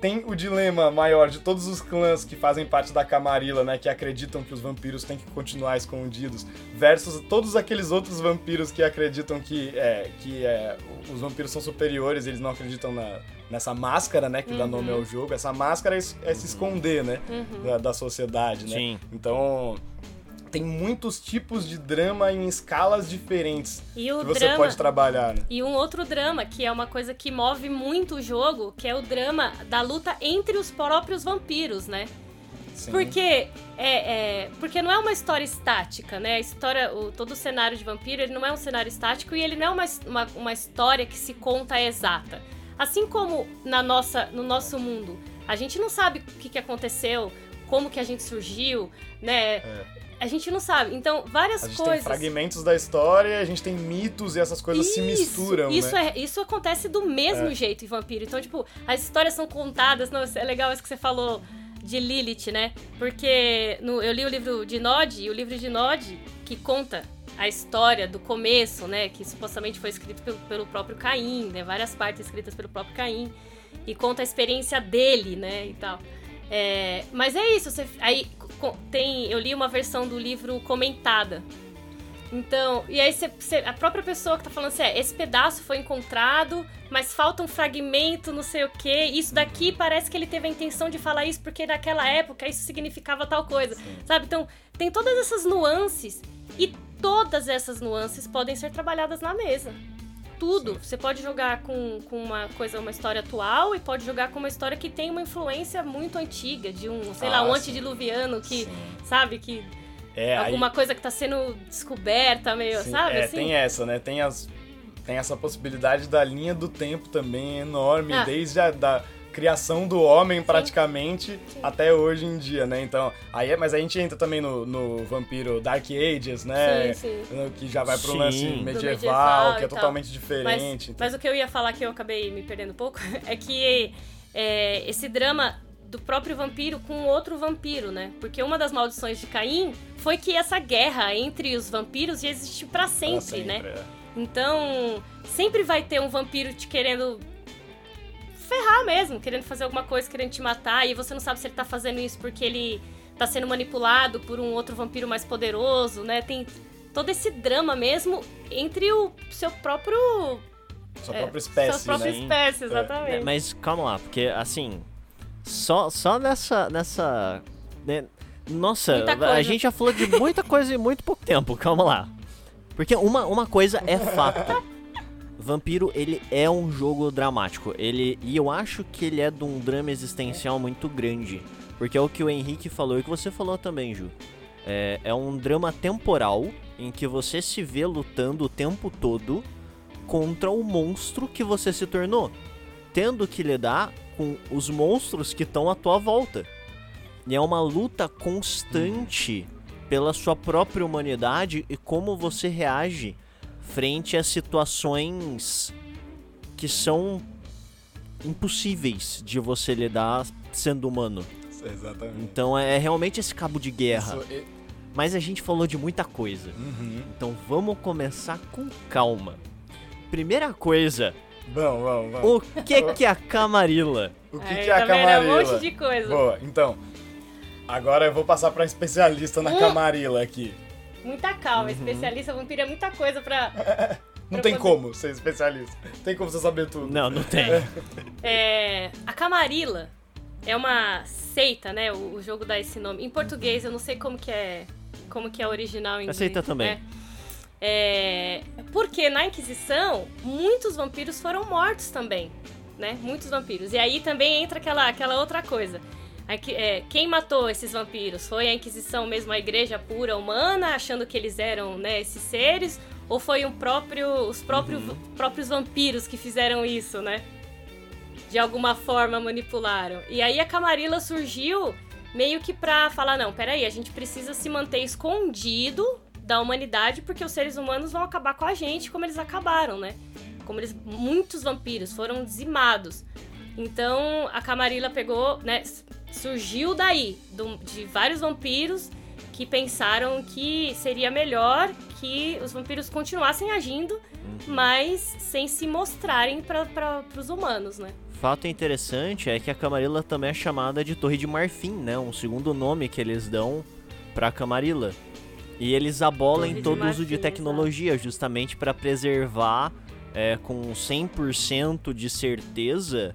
Speaker 4: tem o dilema maior de todos os clãs que fazem parte da Camarilla, né, que acreditam que os vampiros têm que continuar escondidos, versus todos aqueles outros vampiros que acreditam que, é, que é, os vampiros são superiores, eles não acreditam na, nessa máscara, né, que dá nome ao jogo. Essa máscara é, é se esconder, né,
Speaker 3: Uhum.
Speaker 4: da, da sociedade, né.
Speaker 2: Sim.
Speaker 4: Então, tem muitos tipos de drama em escalas diferentes
Speaker 3: E
Speaker 4: que você
Speaker 3: drama.
Speaker 4: pode trabalhar, né?
Speaker 3: E um outro drama, que é uma coisa que move muito o jogo, que é o drama da luta entre os próprios vampiros, né?
Speaker 4: Sim.
Speaker 3: Porque é, é- porque não é uma história estática, né? A história, o, todo o cenário de vampiro, ele não é um cenário estático e ele não é uma, uma, uma história que se conta exata. Assim como na nossa, no nosso mundo, a gente não sabe o que, que aconteceu, como que a gente surgiu, né? A gente não sabe. Então, várias
Speaker 4: É. A gente
Speaker 3: coisas.
Speaker 4: tem fragmentos da história, a gente tem mitos e essas coisas se misturam,
Speaker 3: isso
Speaker 4: né?
Speaker 3: É, isso acontece do mesmo
Speaker 4: É.
Speaker 3: jeito em Vampiro. Então, tipo, as histórias são contadas. Não, é legal isso que você falou de Lilith, né? Porque no- eu li o livro de Nod, e o livro de Nod, que conta a história do começo, né? Que supostamente foi escrito pelo, pelo próprio Caim, né? Várias partes escritas pelo próprio Caim. E conta a experiência dele, né? E tal. É, mas é isso, você, aí tem, eu li uma versão do livro comentada. Então, e aí você, você- a própria pessoa que tá falando assim, é, esse pedaço foi encontrado, mas falta um fragmento, não sei o quê. Isso daqui parece que ele teve a intenção de falar isso porque naquela época isso significava tal coisa, sabe? Então, tem todas essas nuances e todas essas nuances podem ser trabalhadas na mesa. Tudo. Você pode jogar com, com uma coisa, uma história atual e pode jogar com uma história que tem uma influência muito antiga, de um, sei lá,
Speaker 4: Ah,
Speaker 3: um
Speaker 4: sim.
Speaker 3: antediluviano que,
Speaker 4: Sim.
Speaker 3: sabe, que
Speaker 4: É, aí-
Speaker 3: alguma coisa que tá sendo descoberta, meio,
Speaker 4: Sim,
Speaker 3: sabe?
Speaker 4: é,
Speaker 3: assim?
Speaker 4: tem essa, né? Tem, as, tem essa possibilidade da linha do tempo também enorme,
Speaker 3: Ah.
Speaker 4: desde a da criação do homem praticamente até hoje em dia, né? Então, aí é, mas a gente entra também no, no vampiro Dark Ages, né?
Speaker 3: Sim, sim.
Speaker 4: No- Que já vai pro
Speaker 2: Sim.
Speaker 4: lance medieval,
Speaker 3: medieval
Speaker 4: que é
Speaker 3: tal.
Speaker 4: totalmente
Speaker 3: Mas,
Speaker 4: diferente.
Speaker 3: mas o que eu ia falar que eu acabei me perdendo um pouco é que é, esse drama do próprio vampiro com outro vampiro, né? Porque uma das maldições de Caim foi que essa guerra entre os vampiros ia existir pra
Speaker 4: Pra
Speaker 3: sempre, né?
Speaker 4: é.
Speaker 3: Então, sempre vai ter um vampiro te querendo ferrar mesmo, querendo fazer alguma coisa, querendo te matar, e você não sabe se ele tá fazendo isso porque ele tá sendo manipulado por um outro vampiro mais poderoso, né? Tem todo esse drama mesmo entre o seu próprio.
Speaker 4: Sua
Speaker 3: é,
Speaker 4: própria espécie,
Speaker 3: sua própria
Speaker 4: né?
Speaker 3: espécie, exatamente.
Speaker 2: É, mas calma lá, porque assim, só, só nessa. nessa né, nossa, a gente já falou de muita coisa em muito pouco tempo, calma lá. Porque uma, uma coisa é fato. Vampiro, ele é um jogo dramático. Ele, e eu acho que ele é de um drama existencial muito grande. Porque é o que o Henrique falou e que você falou também, Ju. É, é um drama temporal em que você se vê lutando o tempo todo contra o monstro que você se tornou, tendo que lidar com os monstros que estão à tua volta. E é uma luta constante pela sua própria humanidade e como você reage frente a situações que são impossíveis de você lidar sendo humano.
Speaker 4: Exatamente.
Speaker 2: Então é realmente esse cabo de guerra.
Speaker 4: Isso, e-
Speaker 2: Mas a gente falou de muita coisa.
Speaker 4: Uhum.
Speaker 2: Então vamos começar com calma. Primeira coisa,
Speaker 4: Vamos, vamos, vamos.
Speaker 2: o que que é a Camarilla?
Speaker 4: O que,
Speaker 3: Aí,
Speaker 4: que é a?
Speaker 3: É
Speaker 4: camarila?
Speaker 3: um monte de coisa.
Speaker 4: Boa, então. Agora eu vou passar pra especialista na
Speaker 3: Hum.
Speaker 4: camarila aqui.
Speaker 3: Muita calma, especialista vampiro é muita coisa pra.
Speaker 4: Não
Speaker 3: Pra
Speaker 4: tem
Speaker 3: poder-
Speaker 4: como ser especialista. Tem como você saber tudo.
Speaker 2: Não, não tem.
Speaker 3: É, a Camarilla é uma seita, né? O, o jogo dá esse nome. Em português, eu não sei como que é, como que é original em inglês.
Speaker 2: Aceita também.
Speaker 3: né? É, porque na Inquisição, muitos vampiros foram mortos também, né? Muitos vampiros. E aí também entra aquela, aquela outra coisa. Aqui, é, quem matou esses vampiros? Foi a Inquisição mesmo, a igreja pura humana, achando que eles eram né, esses seres? Ou foi um próprio, os próprios, próprios vampiros que fizeram isso, né? De alguma forma manipularam. E aí a Camarilla surgiu meio que pra falar, não, peraí, a gente precisa se manter escondido da humanidade porque os seres humanos vão acabar com a gente como eles acabaram, né? Como eles muitos vampiros foram dizimados. Então a Camarilla pegou, né, surgiu daí de vários vampiros que pensaram que seria melhor que os vampiros continuassem agindo, mas sem se mostrarem para os humanos, né?
Speaker 2: Fato interessante é que a Camarilla também é chamada de Torre de Marfim, né? Um segundo nome que eles dão pra Camarilla. E eles abolam
Speaker 3: de
Speaker 2: todo uso de tecnologia, justamente pra preservar é, com 100% de certeza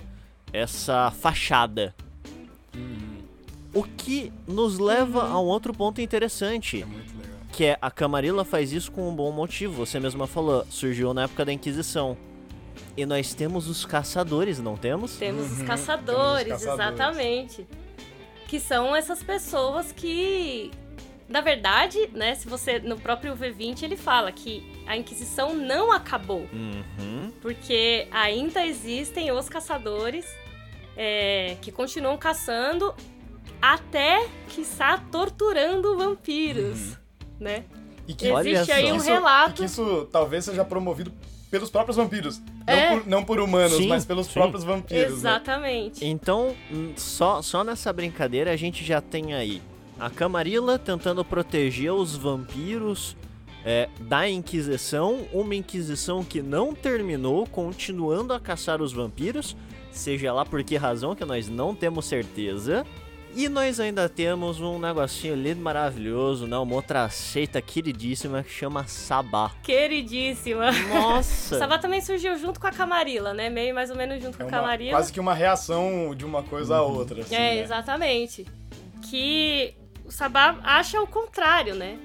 Speaker 2: essa fachada. O que nos leva
Speaker 3: Uhum.
Speaker 2: a um outro ponto interessante.
Speaker 4: É muito legal.
Speaker 2: Que é, a Camarilla faz isso com um bom motivo. Você mesma falou, surgiu na época da Inquisição. E nós temos os caçadores, não temos?
Speaker 3: Temos os
Speaker 4: Uhum,
Speaker 3: caçadores,
Speaker 4: temos os caçadores.
Speaker 3: exatamente. Que são essas pessoas que. Na verdade, né, se você. No próprio V20 ele fala que a Inquisição não acabou.
Speaker 2: Uhum.
Speaker 3: Porque ainda existem os caçadores é, que continuam caçando até, quiçá, torturando vampiros, né?
Speaker 4: E que
Speaker 2: Olha
Speaker 3: Existe aí
Speaker 2: só.
Speaker 3: um
Speaker 4: isso,
Speaker 3: relato.
Speaker 4: e que isso talvez seja promovido pelos próprios vampiros.
Speaker 3: É.
Speaker 4: Não, por, não por humanos,
Speaker 2: Sim,
Speaker 4: mas pelos
Speaker 2: sim.
Speaker 4: próprios vampiros. né?
Speaker 3: Exatamente.
Speaker 2: Então, hum, só, só nessa brincadeira a gente já tem aí a Camarilla tentando proteger os vampiros é, da Inquisição, uma Inquisição que não terminou, continuando a caçar os vampiros, seja lá por que razão que nós não temos certeza. E nós ainda temos um negocinho lindo, maravilhoso, né? Uma outra seita queridíssima que chama Sabá.
Speaker 3: Queridíssima. O
Speaker 2: Nossa!
Speaker 3: Sabá também surgiu junto com a Camarilla, né? Meio mais ou menos junto
Speaker 4: É
Speaker 3: com a Camarilla.
Speaker 4: quase que uma reação de uma coisa a outra. Assim,
Speaker 3: É,
Speaker 4: né?
Speaker 3: exatamente. Que o Sabá acha o contrário, né?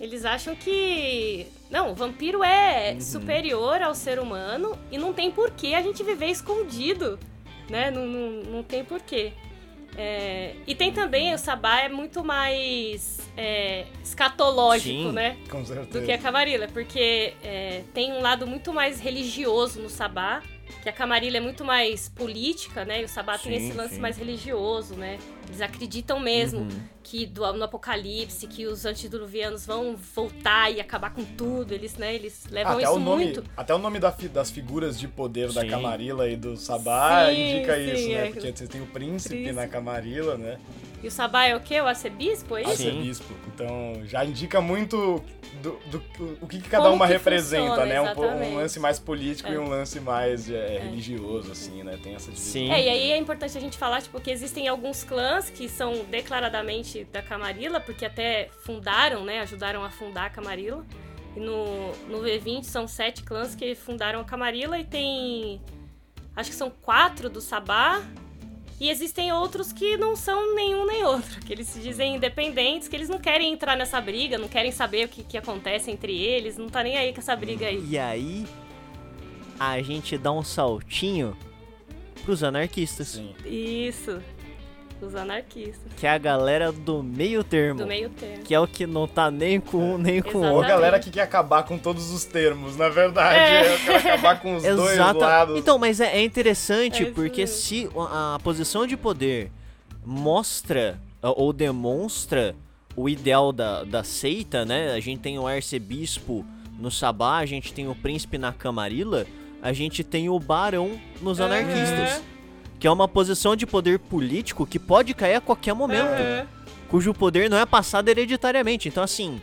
Speaker 3: Eles acham que. Não, o vampiro é
Speaker 4: Uhum.
Speaker 3: superior ao ser humano e não tem porquê a gente viver escondido, né? Não, não, não tem porquê. É, e tem também, o Sabá é muito mais é, escatológico,
Speaker 2: Sim.
Speaker 3: né?
Speaker 4: Com certeza.
Speaker 3: do que a Camarilla, porque é, tem um lado muito mais religioso no Sabá, que a Camarilla é muito mais política, né? E o Sabá tem
Speaker 2: Sim,
Speaker 3: esse lance
Speaker 2: sim.
Speaker 3: mais religioso, né? Eles acreditam mesmo
Speaker 2: Uhum.
Speaker 3: que do- no Apocalipse, que os antediluvianos vão voltar e acabar com tudo. Eles, né? Eles levam
Speaker 4: até
Speaker 3: isso
Speaker 4: o nome,
Speaker 3: muito.
Speaker 4: Até o nome da fi- das figuras de poder da
Speaker 2: Sim.
Speaker 4: Camarilla e do Sabá
Speaker 3: Sim,
Speaker 4: indica
Speaker 3: sim,
Speaker 4: isso, né?
Speaker 3: é.
Speaker 4: Porque você tem o príncipe,
Speaker 3: Príncipe.
Speaker 4: na Camarilla, né?
Speaker 3: E o Sabá é o quê? O arcebispo, é isso?
Speaker 4: Arcebispo. Então já indica muito do, do- o que, que cada
Speaker 3: Como
Speaker 4: uma
Speaker 3: que
Speaker 4: representa,
Speaker 3: funciona,
Speaker 4: né? Um, po- um lance mais político
Speaker 3: É.
Speaker 4: e um lance mais é, religioso, assim, né? Tem essa divisão.
Speaker 2: Sim.
Speaker 3: É, e aí é importante a gente falar, tipo, que existem alguns clãs que são declaradamente da Camarilla, porque até fundaram, né, ajudaram a fundar a Camarilla. E no, no V20 são sete clãs que fundaram a Camarilla e tem... Acho que são quatro do Sabá. E existem outros que não são nenhum nem outro, que eles se dizem independentes, que eles não querem entrar nessa briga, não querem saber o que, que acontece entre eles, não tá nem aí com essa briga aí.
Speaker 2: E aí, a gente dá um saltinho pros anarquistas.
Speaker 4: Sim.
Speaker 3: Isso, os anarquistas,
Speaker 2: Que é a galera do meio termo.
Speaker 3: do meio termo.
Speaker 2: Que é o que não tá nem com um nem com o
Speaker 4: Ou a
Speaker 2: outro.
Speaker 3: Exatamente.
Speaker 4: galera que quer acabar com todos os termos, na verdade.
Speaker 3: É.
Speaker 4: Eu quero acabar com os dois lados.
Speaker 2: Então, mas é, é interessante
Speaker 3: É
Speaker 2: porque
Speaker 3: mesmo.
Speaker 2: se a, a posição de poder mostra a- ou demonstra o ideal da, da seita, né? A gente tem o arcebispo no Sabá, a gente tem o príncipe na Camarilla, a gente tem o barão nos anarquistas. Que é uma posição de poder político que pode cair a qualquer momento.
Speaker 3: Aham.
Speaker 2: cujo poder não é passado hereditariamente. Então, assim,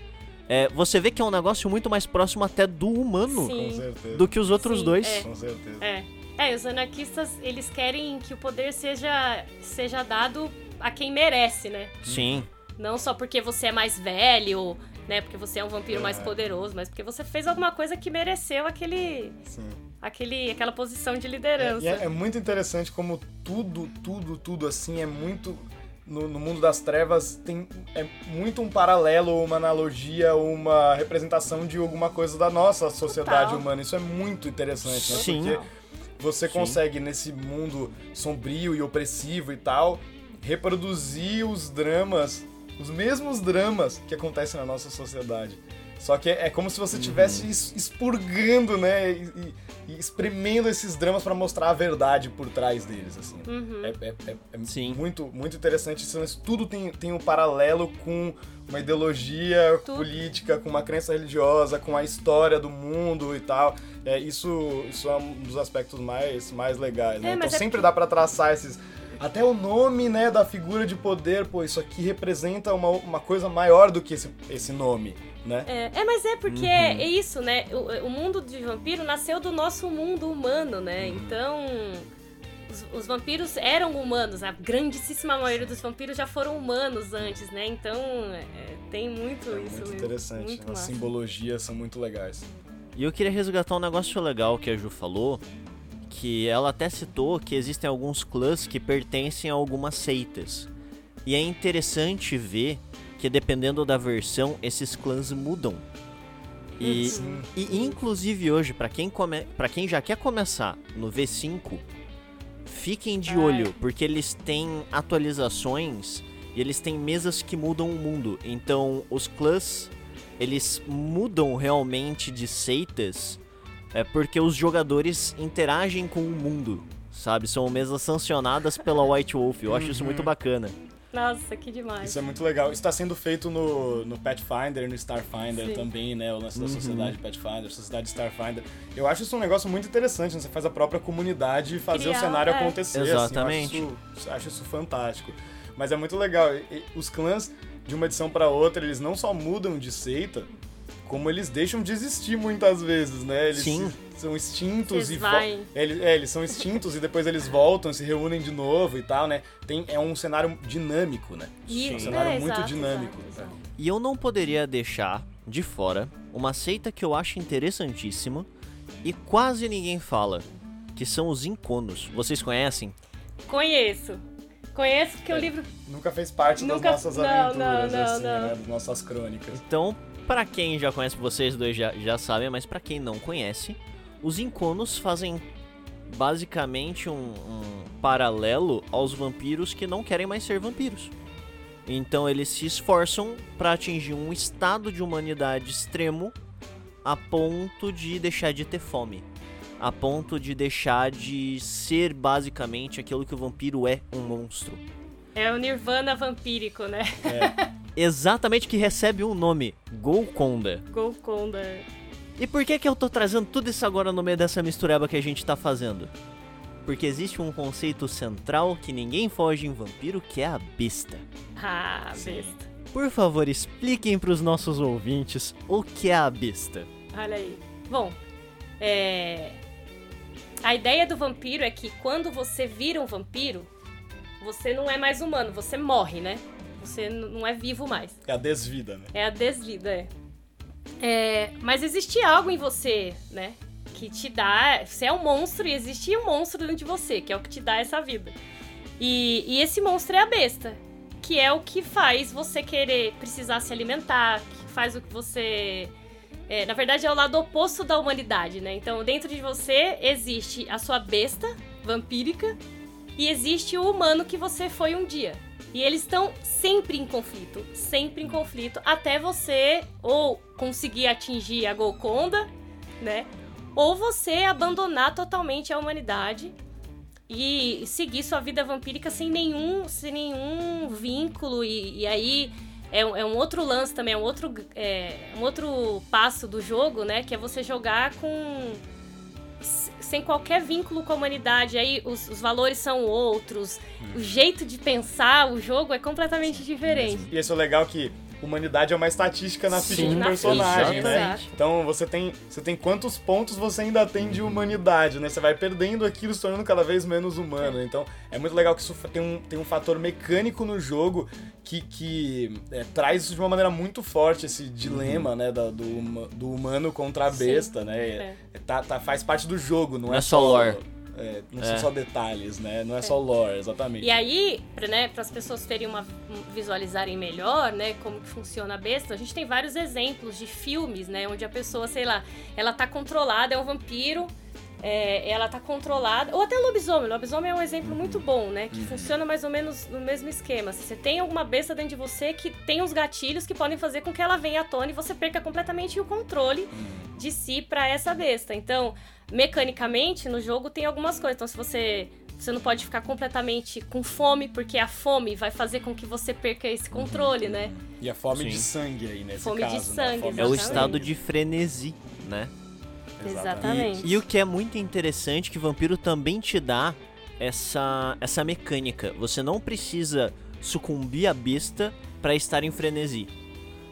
Speaker 2: é, você vê que é um negócio muito mais próximo até do humano
Speaker 3: Sim.
Speaker 4: Com certeza.
Speaker 2: do que os outros
Speaker 3: Sim,
Speaker 2: dois.
Speaker 3: é.
Speaker 4: Com certeza.
Speaker 3: É. É, os anarquistas, eles querem que o poder seja, seja dado a quem merece, né?
Speaker 2: Sim,
Speaker 3: Não só porque você é mais velho, né? Porque você é um vampiro mais
Speaker 4: É.
Speaker 3: poderoso, mas porque você fez alguma coisa que mereceu aquele,
Speaker 4: Sim.
Speaker 3: Aquele, aquela posição de
Speaker 4: É,
Speaker 3: liderança.
Speaker 4: é, é muito interessante como tudo, tudo, tudo assim é muito. No, no mundo das trevas tem é muito um paralelo, uma analogia, uma representação de alguma coisa da nossa sociedade
Speaker 3: Total.
Speaker 4: humana. Isso é muito interessante, né?
Speaker 2: Sim.
Speaker 4: Porque você
Speaker 2: Sim.
Speaker 4: consegue, nesse mundo sombrio e opressivo e tal, reproduzir os dramas, os mesmos dramas que acontecem na nossa sociedade. Só que é, é como se você estivesse es- expurgando, né? E, e- e espremendo esses dramas pra mostrar a verdade por trás deles, assim.
Speaker 3: Uhum.
Speaker 4: É, é- é- é
Speaker 2: Sim.
Speaker 4: muito, muito interessante. Isso, tudo tem, tem um paralelo com uma ideologia
Speaker 3: Tudo.
Speaker 4: política, com uma crença religiosa, com a história do mundo e tal. É, isso, isso é um dos aspectos mais, mais legais, né?
Speaker 3: É,
Speaker 4: então
Speaker 3: é
Speaker 4: sempre
Speaker 3: porque-
Speaker 4: dá pra traçar esses... Até o nome, né, da figura de poder, pô, isso aqui representa uma, uma coisa maior do que esse, esse nome, né?
Speaker 3: É, é, mas é porque
Speaker 2: Uhum.
Speaker 3: é isso, né? O, o mundo de vampiro nasceu do nosso mundo humano, né?
Speaker 4: Uhum.
Speaker 3: Então, os, os vampiros eram humanos. A grandíssima maioria dos vampiros já foram humanos antes, né? Então, é, tem muito
Speaker 4: É
Speaker 3: isso
Speaker 4: muito interessante.
Speaker 3: Muito
Speaker 4: As
Speaker 3: massa.
Speaker 4: simbologias são muito legais.
Speaker 2: E eu queria resgatar um negócio legal que a Ju falou, que ela até citou que existem alguns clãs que pertencem a algumas seitas. E é interessante ver porque dependendo da versão, esses clãs mudam. E,
Speaker 4: Sim.
Speaker 2: e inclusive hoje, pra quem, come, quem já quer começar no V5, fiquem de olho, porque eles têm atualizações e eles têm mesas que mudam o mundo. Então, os clãs, eles mudam realmente de seitas é porque os jogadores interagem com o mundo, sabe? São mesas sancionadas pela White Wolf. Eu acho isso muito bacana.
Speaker 3: Nossa, que demais.
Speaker 4: Isso é muito legal. Isso está sendo feito no, no Pathfinder, no Starfinder
Speaker 3: Sim.
Speaker 4: também, né? O lance da
Speaker 2: Uhum.
Speaker 4: sociedade Pathfinder, sociedade Starfinder. Eu acho isso um negócio muito interessante, né? Você faz a própria comunidade fazer
Speaker 3: Criar,
Speaker 4: o cenário
Speaker 3: é.
Speaker 4: acontecer. assim.
Speaker 2: Exatamente.
Speaker 4: Eu acho, isso, acho isso fantástico. Mas é muito legal. E os clãs, de uma edição para outra, eles não só mudam de seita, como eles deixam de existir muitas vezes, né? Eles
Speaker 2: Sim.
Speaker 4: se- são extintos
Speaker 3: Vocês
Speaker 4: e eles, é, eles são extintos e depois eles voltam, se reúnem de novo e tal, né? Tem, é um cenário dinâmico, né?
Speaker 3: E-
Speaker 4: É um cenário
Speaker 3: é,
Speaker 4: muito
Speaker 3: exato,
Speaker 4: dinâmico.
Speaker 3: exato, exato.
Speaker 2: E eu não poderia deixar de fora uma seita que eu acho interessantíssima e quase ninguém fala, que são os Inconos. Vocês conhecem?
Speaker 3: Conheço. Conheço porque o
Speaker 4: É.
Speaker 3: livro.
Speaker 4: Nunca fez parte
Speaker 3: Nunca-
Speaker 4: das nossas
Speaker 3: não,
Speaker 4: aventuras,
Speaker 3: não, não,
Speaker 4: assim,
Speaker 3: não.
Speaker 4: né? Das nossas crônicas.
Speaker 2: Então, pra quem já conhece, vocês dois já, já sabem, mas pra quem não conhece, os Inconos fazem basicamente um, um paralelo aos vampiros que não querem mais ser vampiros. Então eles se esforçam pra atingir um estado de humanidade extremo a ponto de deixar de ter fome. A ponto de deixar de ser basicamente aquilo que o vampiro é, um monstro.
Speaker 3: É o Nirvana vampírico, né?
Speaker 2: Exatamente que recebe um nome, Golconda.
Speaker 3: Golconda.
Speaker 2: E por que que eu tô trazendo tudo isso agora no meio dessa mistureba que a gente tá fazendo? Porque existe um conceito central que ninguém foge em vampiro, que é a besta.
Speaker 3: Ah,
Speaker 4: Sim.
Speaker 3: besta.
Speaker 2: Por favor, expliquem pros nossos ouvintes o que é a besta.
Speaker 3: Olha aí. Bom, é... a ideia do vampiro é que quando você vira um vampiro, você não é mais humano, você morre, né? Você não é vivo mais.
Speaker 4: É a desvida, né?
Speaker 3: É a desvida, é. É, Mas existe algo em você, né? Que te dá. Você é um monstro e existe um monstro dentro de você, que é o que te dá essa vida. E, e esse monstro é a besta, que é o que faz você querer precisar se alimentar, que faz o que você. é, na verdade, é o lado oposto da humanidade, né? Então, dentro de você existe a sua besta vampírica e existe o humano que você foi um dia. E eles estão sempre em conflito, sempre em conflito, até você ou conseguir atingir a Golconda, né? Ou você abandonar totalmente a humanidade e seguir sua vida vampírica sem nenhum, sem nenhum vínculo. E, e aí é, é um outro lance também, é um outro, é, um outro passo do jogo, né? Que é você jogar com sem qualquer vínculo com a humanidade. Aí os, os valores são outros, o jeito de pensar o jogo é completamente diferente.
Speaker 4: E isso é legal que humanidade é uma estatística na ficha
Speaker 2: Sim,
Speaker 4: de
Speaker 3: na
Speaker 4: personagem,
Speaker 3: ficha,
Speaker 4: né? Então você tem, você tem quantos pontos você ainda tem de humanidade, né? Você vai perdendo aquilo, se tornando cada vez menos humano. Então é muito legal que isso tem um, tem um fator mecânico no jogo que, que é, traz isso de uma maneira muito forte, esse dilema, né? da- do, do humano contra a
Speaker 3: Sim.
Speaker 4: besta, né?
Speaker 3: É.
Speaker 4: É, tá, tá- faz parte do jogo, não,
Speaker 2: Não é só lore.
Speaker 4: É, não
Speaker 2: É.
Speaker 4: são só detalhes, né? Não é, só lore, exatamente.
Speaker 3: E aí, pra, né, as pessoas terem uma um- visualizarem melhor, né, como que funciona a besta, a gente tem vários exemplos de filmes, né, onde a pessoa, sei lá, ela tá controlada, é um vampiro, é, ela tá controlada, ou até lobisomem, lobisomem é um exemplo muito bom, né, que funciona mais ou menos no mesmo esquema. Se você tem alguma besta dentro de você que tem uns gatilhos que podem fazer com que ela venha à tona e você perca completamente o controle de si pra essa besta. Então, mecanicamente, no jogo tem algumas coisas. Então, se você. Você não pode ficar completamente com fome, porque a fome vai fazer com que você perca esse controle, né?
Speaker 4: E a fome
Speaker 2: Sim.
Speaker 4: de sangue aí, nesse
Speaker 3: Fome de
Speaker 4: caso. né? A
Speaker 3: sangue,
Speaker 4: fome
Speaker 2: É o estado de frenesi, né?
Speaker 3: Exatamente.
Speaker 2: E o que é muito interessante que Vampiro também te dá essa essa mecânica. Você não precisa sucumbir à besta pra estar em frenesi.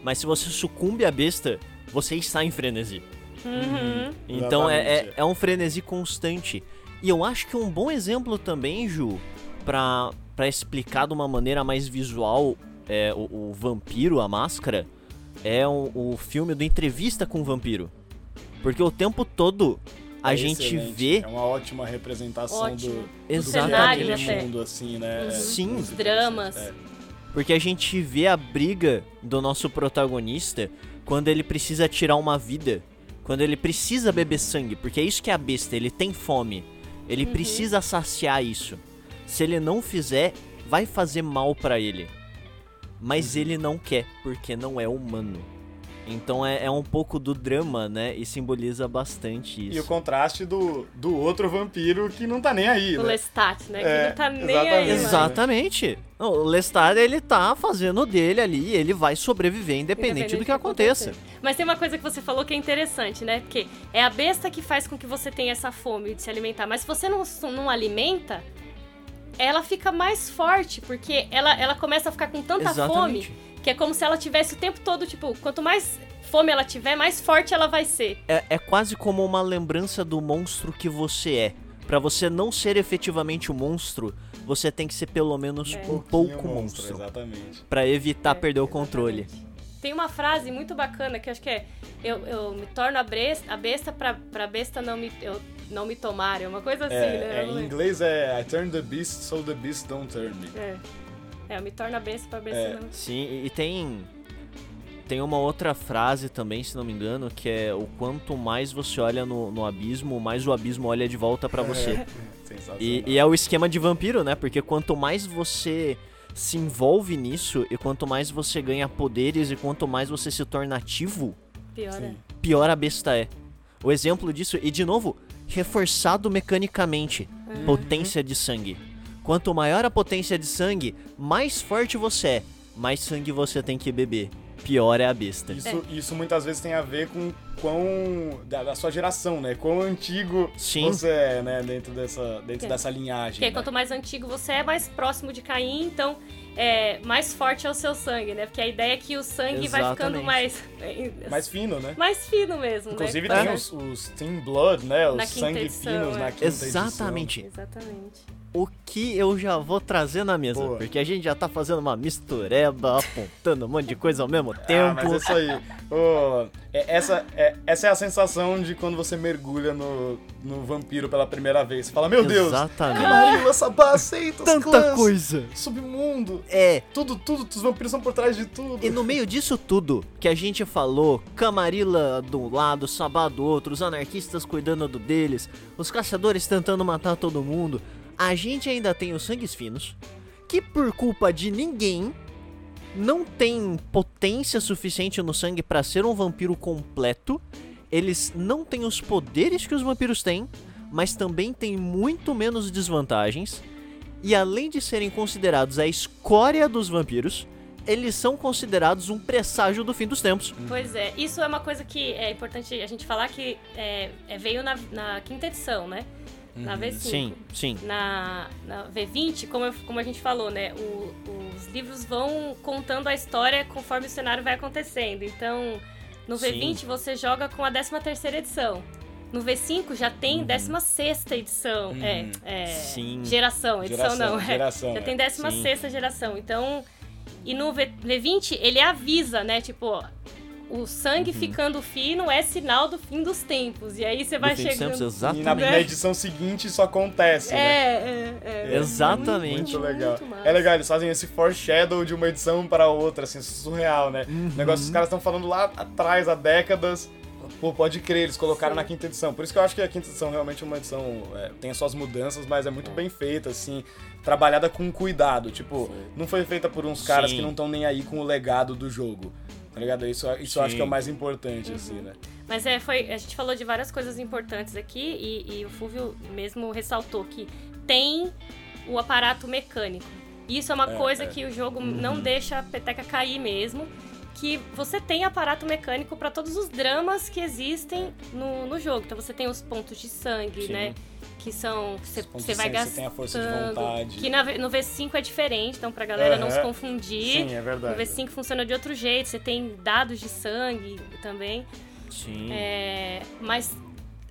Speaker 2: Mas se você sucumbe à besta, você está em frenesi.
Speaker 3: Uhum.
Speaker 2: Então é, é, é um frenesi constante. E eu acho que um bom exemplo também, Ju, pra, pra explicar de uma maneira mais visual é, o, o vampiro, a máscara, é o, o filme do Entrevista com o Vampiro. Porque o tempo todo a
Speaker 4: É
Speaker 2: gente
Speaker 4: excelente.
Speaker 2: vê.
Speaker 4: É uma ótima representação
Speaker 3: Ótimo.
Speaker 4: do, do
Speaker 2: Exatamente.
Speaker 4: daquele
Speaker 3: até.
Speaker 4: mundo, assim, né?
Speaker 3: Uhum.
Speaker 2: Sim.
Speaker 3: Os dramas.
Speaker 4: É.
Speaker 2: Porque a gente vê a briga do nosso protagonista quando ele precisa tirar uma vida. Quando ele precisa beber sangue. Porque é isso que é a besta, ele tem fome. Ele precisa saciar isso. Se ele não fizer, vai fazer mal pra ele. Mas ele não quer, porque não é humano. Então é, é um pouco do drama, né? E simboliza bastante
Speaker 4: E o
Speaker 2: isso.
Speaker 4: contraste do, do outro vampiro que não tá nem aí,
Speaker 3: O
Speaker 4: né?
Speaker 3: Lestat, né? Que
Speaker 4: É,
Speaker 3: não tá nem
Speaker 4: exatamente.
Speaker 3: aí, mano.
Speaker 2: Exatamente. Não, O Lestat, ele tá fazendo o dele ali e ele vai sobreviver independente, do que aconteça.
Speaker 3: Mas tem uma coisa que você falou que é interessante, né? Porque é a besta que faz com que você tenha essa fome de se alimentar. Mas se você não, não alimenta, ela fica mais forte, porque ela, ela começa a ficar com tanta
Speaker 2: Exatamente.
Speaker 3: fome que é como se ela tivesse o tempo todo, tipo, quanto mais fome ela tiver, mais forte ela vai ser.
Speaker 2: É, é quase como uma lembrança do monstro que você é. Pra você não ser efetivamente o monstro, você tem que ser pelo menos
Speaker 3: É.
Speaker 2: um pouco monstro.
Speaker 4: Exatamente.
Speaker 2: Pra evitar
Speaker 3: É,
Speaker 2: perder o controle.
Speaker 3: exatamente. Tem uma frase muito bacana que eu acho que é eu, eu me torno a besta, a besta pra, pra besta não me, eu, não me tomar. É uma coisa assim,
Speaker 4: É,
Speaker 3: né?
Speaker 4: é, em inglês é I turn the beast so the beast don't turn me.
Speaker 3: É. É, eu me torno a besta pra besta
Speaker 4: É.
Speaker 3: não.
Speaker 2: Sim, e- tem. Tem uma outra frase também, se não me engano, que é o quanto mais você olha no, no abismo, mais o abismo olha de volta pra você.
Speaker 4: Sensacional.
Speaker 2: E, e é o esquema de vampiro, né? Porque quanto mais você se envolve nisso, e quanto mais você ganha poderes, e quanto mais você se torna ativo,
Speaker 3: Pior é.
Speaker 2: Pior a besta é. O exemplo disso, e de novo, reforçado mecanicamente, potência de sangue. Quanto maior a potência de sangue, mais forte você é, mais sangue você tem que beber. Pior é a besta.
Speaker 4: Isso, isso muitas vezes tem a ver com quão. da, da sua geração, né? Quão antigo
Speaker 2: Sim.
Speaker 4: você é, né? Dentro dessa, dentro
Speaker 3: É.
Speaker 4: dessa linhagem.
Speaker 3: Porque
Speaker 4: né?
Speaker 3: quanto mais antigo você é, mais próximo de Caim, então é, mais forte é o seu sangue, né? Porque a ideia é que o sangue vai ficando
Speaker 2: Exatamente.
Speaker 3: mais.
Speaker 4: Mais fino, né?
Speaker 3: mais fino mesmo,
Speaker 4: Inclusive
Speaker 3: né?
Speaker 4: tem os, os Team Blood, né? Os sangue
Speaker 3: edição,
Speaker 4: finos
Speaker 3: é.
Speaker 4: na quinta edição.
Speaker 2: Exatamente.
Speaker 3: Exatamente.
Speaker 2: O que eu já vou trazer na mesa,
Speaker 4: Boa.
Speaker 2: porque a gente já tá fazendo uma mistureba, apontando um monte de coisa ao mesmo tempo.
Speaker 4: Ah, mas é isso aí. Ô, é- essa, é, essa é a sensação de quando você mergulha no, no vampiro pela primeira vez. Você fala, meu Deus,
Speaker 2: Exatamente.
Speaker 4: Camarilla, Sabá, Seitos,
Speaker 2: Tanta
Speaker 4: clãs,
Speaker 2: coisa.
Speaker 4: submundo,
Speaker 2: É,
Speaker 4: tudo, tudo, os vampiros são por trás de tudo.
Speaker 2: E no meio disso tudo que a gente falou, Camarilla do lado, Sabá do outro, os anarquistas cuidando do deles, os caçadores tentando matar todo mundo, a gente ainda tem os sangues finos, que por culpa de ninguém não tem potência suficiente no sangue pra ser um vampiro completo. Eles não têm os poderes que os vampiros têm, mas também têm muito menos desvantagens. E além de serem considerados a escória dos vampiros, eles são considerados um presságio do fim dos tempos.
Speaker 3: Pois é, isso é uma coisa que é importante a gente falar que é, é- veio na, na quinta edição, né? Na V5.
Speaker 2: Uhum. Sim, sim.
Speaker 3: Na, na V20, como, eu- como a gente falou, né? o- os livros vão contando a história conforme o cenário vai acontecendo. Então, no
Speaker 2: Sim.
Speaker 3: V20 você joga com a 13 terceira edição. No V5 já tem 16 edição. É, é,
Speaker 2: Uhum. Sim.
Speaker 3: Geração, edição
Speaker 4: Geração,
Speaker 3: não. é.
Speaker 4: geração,
Speaker 3: já
Speaker 4: é.
Speaker 3: tem 16 geração. Então, e no V, V20 ele avisa, né? Tipo, ó, o sangue
Speaker 2: Uhum.
Speaker 3: ficando fino é sinal do fim dos tempos. E aí você vai
Speaker 2: Do fim dos tempos,
Speaker 3: chegando.
Speaker 4: E na,
Speaker 2: exatamente.
Speaker 4: na edição seguinte isso acontece,
Speaker 3: É,
Speaker 4: né?
Speaker 3: é, é.
Speaker 2: Exatamente.
Speaker 4: Muito legal.
Speaker 3: Muito
Speaker 4: é legal, eles fazem esse foreshadow de uma edição para outra, assim, surreal, né?
Speaker 2: Uhum.
Speaker 4: O negócio que os caras estão falando lá atrás, há décadas. Pô, pode crer, eles colocaram
Speaker 3: Sim.
Speaker 4: na quinta edição. Por isso que eu acho que a quinta edição realmente é uma edição. é, tem as suas mudanças, mas é muito bem feita, assim. Trabalhada com cuidado. Tipo, não foi feita por uns caras
Speaker 2: Sim.
Speaker 4: que não estão nem aí com o legado do jogo. Tá ligado? Isso, isso eu acho que é o mais importante, assim, né?
Speaker 3: Mas é, foi. A gente falou de várias coisas importantes aqui e, e o Fúvio mesmo ressaltou que tem o aparato mecânico. Isso é uma
Speaker 4: É,
Speaker 3: coisa
Speaker 4: é.
Speaker 3: que o jogo não deixa a peteca cair mesmo. Que você tem aparato mecânico para todos os dramas que existem no, no jogo. Então você tem os pontos de sangue,
Speaker 2: Sim.
Speaker 3: né? Que são. que Você, vai gastando.
Speaker 4: você tem a força de vontade.
Speaker 3: Que na no V5 é diferente, então pra galera não se confundir.
Speaker 4: Sim, é
Speaker 3: No
Speaker 4: verdade.
Speaker 3: V5 funciona de outro jeito, você tem dados de sangue também.
Speaker 2: Sim.
Speaker 3: É, mas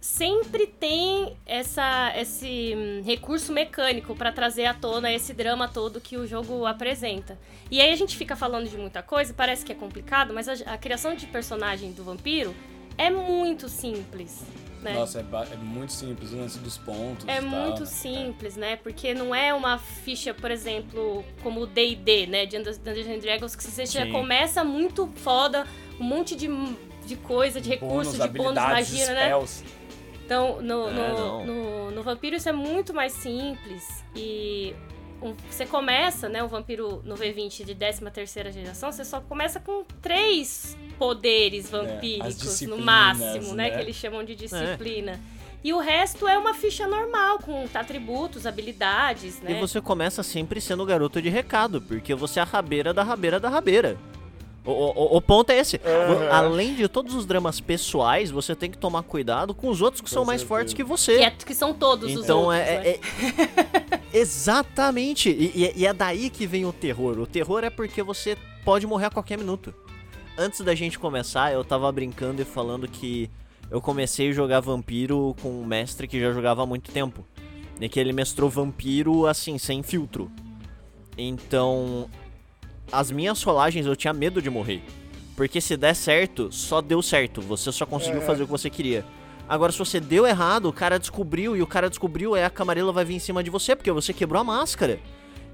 Speaker 3: sempre tem essa, esse hum, recurso mecânico pra trazer à tona esse drama todo que o jogo apresenta. E aí a gente fica falando de muita coisa, parece que é complicado, mas a, a criação de personagem do vampiro é muito simples. Né?
Speaker 4: Nossa, é, é muito simples o lance dos pontos.
Speaker 3: É
Speaker 4: e tal,
Speaker 3: muito
Speaker 4: né?
Speaker 3: simples, né? Porque não é uma ficha, por exemplo, como o D&D, né? De Dungeons and Dragons, que você já
Speaker 2: Sim.
Speaker 3: começa muito foda, um monte de, de coisa, de recursos, de bônus, magia, né? Então, no,
Speaker 2: É,
Speaker 3: no, no, no Vampiro isso é muito mais simples. E um- você começa, né, o Vampiro no V20 de 13 terceira geração, você só começa com três poderes vampíricos no
Speaker 4: disciplinas,
Speaker 3: máximo, né,
Speaker 4: né?
Speaker 3: que eles chamam de disciplina. E o resto é uma ficha normal, com atributos, habilidades, né?
Speaker 2: E você começa sempre sendo o garoto de recado, porque você é a rabeira da rabeira da rabeira. O, o, o ponto é esse. Além de todos os dramas pessoais, você tem que tomar cuidado com os outros que
Speaker 4: Com
Speaker 2: são mais
Speaker 4: certeza.
Speaker 2: fortes que você.
Speaker 3: Que, é- que são todos os
Speaker 2: Então
Speaker 3: outros,
Speaker 2: é, é- é- Exatamente! E, e é daí que vem o terror. O terror é porque você pode morrer a qualquer minuto. Antes da gente começar, eu tava brincando e falando que eu comecei a jogar vampiro com um mestre que já jogava há muito tempo. E que ele mestrou vampiro assim, sem filtro. Então, as minhas rolagens eu tinha medo de morrer. Porque se der certo, só deu certo. Você só conseguiu
Speaker 4: É.
Speaker 2: fazer o que você queria. Agora, se você deu errado, o cara descobriu e o cara descobriu, aí a camarela vai vir em cima de você, porque você quebrou a máscara.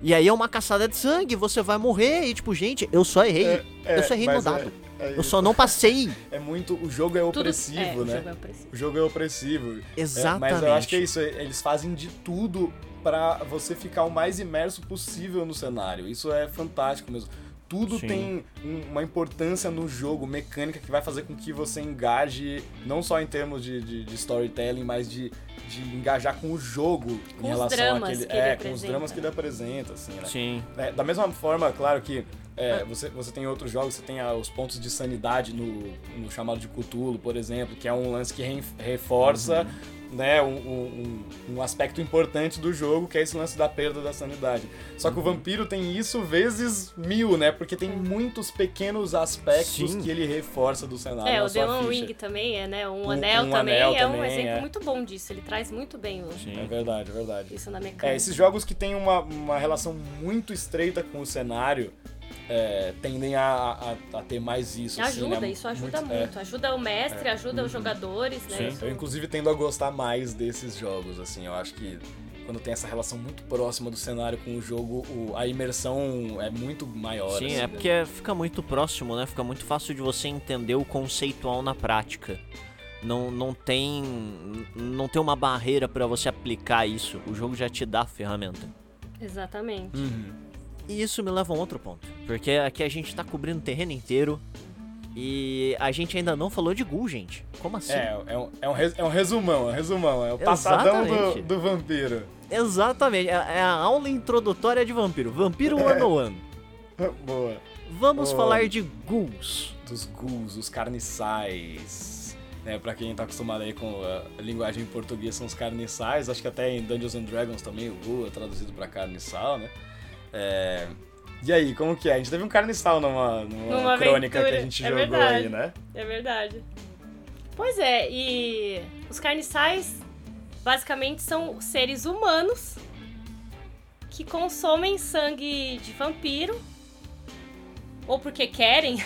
Speaker 2: E aí é uma caçada de sangue, você vai morrer. E tipo, gente, eu só errei.
Speaker 4: É, é,
Speaker 2: eu só errei no
Speaker 4: é-
Speaker 2: dado.
Speaker 4: é
Speaker 2: eu só não passei.
Speaker 4: É muito. O jogo é
Speaker 3: Tudo-
Speaker 4: opressivo,
Speaker 3: é, o
Speaker 4: né?
Speaker 3: jogo é opressivo.
Speaker 4: O jogo é opressivo. É,
Speaker 2: Exatamente.
Speaker 4: mas eu acho que é isso, eles fazem de tudo pra você ficar o mais imerso possível no cenário. Isso é fantástico mesmo. Tudo
Speaker 2: Sim.
Speaker 4: tem um- uma importância no jogo, mecânica, que vai fazer com que você engaje, não só em termos de, de- de storytelling, mas de, de engajar com o jogo
Speaker 3: Com
Speaker 4: em relação àquele.
Speaker 3: que ele
Speaker 4: é, com os dramas que ele apresenta, assim, né?
Speaker 2: Sim.
Speaker 4: É, da mesma forma, claro que
Speaker 3: Ah.
Speaker 4: é, você, você tem outros jogos, você tem ah, os pontos de sanidade no, no chamado de Cthulhu, por exemplo, que é um lance que re- reforça né, um, um- um- um aspecto importante do jogo, que é esse lance da perda da sanidade. Só que o vampiro tem isso vezes mil, né? Porque tem muitos pequenos aspectos
Speaker 2: Sim.
Speaker 4: que ele reforça do cenário.
Speaker 3: É,
Speaker 4: na
Speaker 3: o The One. Ring também é, né? Um,
Speaker 4: Um-
Speaker 3: anel
Speaker 4: um
Speaker 3: também
Speaker 4: anel
Speaker 3: é um
Speaker 4: também,
Speaker 3: exemplo
Speaker 4: é.
Speaker 3: muito bom disso. Ele traz muito bem o-
Speaker 2: Sim.
Speaker 4: É verdade, é verdade.
Speaker 3: isso na mecânica.
Speaker 4: É, esses jogos que têm uma, uma relação muito estreita com o cenário é, tendem a, a, a ter mais isso. assim,
Speaker 3: Ajuda,
Speaker 4: né?
Speaker 3: isso ajuda
Speaker 4: é.
Speaker 3: muito. Ajuda o mestre, ajuda os jogadores, né?
Speaker 2: Sim.
Speaker 3: Isso-
Speaker 4: Eu, inclusive, tendo a gostar mais desses jogos, assim. Eu acho que quando tem essa relação muito próxima do cenário com o jogo, o- a imersão é muito maior.
Speaker 2: Sim,
Speaker 4: assim,
Speaker 2: é
Speaker 4: né?
Speaker 2: porque fica muito próximo, né? Fica muito fácil de você entender o conceitual na prática. Não, não tem não tem uma barreira pra você aplicar isso. O jogo já te dá a ferramenta.
Speaker 3: Exatamente.
Speaker 4: Uhum.
Speaker 2: E isso me leva a um outro ponto, porque aqui a gente tá cobrindo o terreno inteiro e a gente ainda não falou de Ghoul, gente. Como assim?
Speaker 4: É, é um, é, um res- é um resumão, é um resumão. É o passadão do, do vampiro.
Speaker 2: Exatamente, é é a aula introdutória de vampiro. Vampiro 101.
Speaker 4: Boa.
Speaker 2: Vamos
Speaker 4: Oh.
Speaker 2: falar de ghouls.
Speaker 4: Dos ghouls, os carniçais. Né, pra quem tá acostumado aí com a linguagem em português, são os carniçais. Acho que até em Dungeons and Dragons também o ghoul é traduzido pra carniçal, né? É... E aí, como que é? A gente teve um carniçal numa, numa,
Speaker 3: Numa
Speaker 4: crônica que
Speaker 3: aventura,
Speaker 4: a gente
Speaker 3: é
Speaker 4: jogou
Speaker 3: verdade.
Speaker 4: aí, né?
Speaker 3: É verdade. Pois é, e os carniçais basicamente são seres humanos que consomem sangue de vampiro, ou porque querem,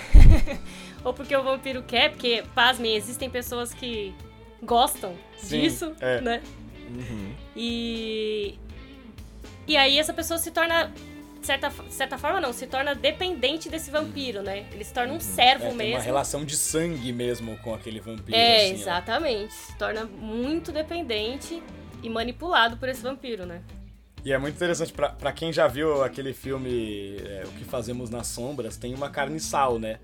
Speaker 3: ou porque o vampiro quer, porque, pasmem, existem pessoas que gostam
Speaker 4: Sim,
Speaker 3: disso,
Speaker 4: é.
Speaker 3: né?
Speaker 2: Uhum.
Speaker 3: E. E aí essa pessoa se torna. De certa, de certa forma, não, se torna dependente desse vampiro, né? Ele se torna um servo
Speaker 4: É, tem
Speaker 3: mesmo.
Speaker 4: uma relação de sangue mesmo com aquele vampiro.
Speaker 3: É,
Speaker 4: assim, né?
Speaker 3: exatamente. Se torna muito dependente e manipulado por esse vampiro, né?
Speaker 4: E é muito interessante, pra, pra quem já viu aquele filme é, O que Fazemos nas Sombras, tem uma carniçal, né?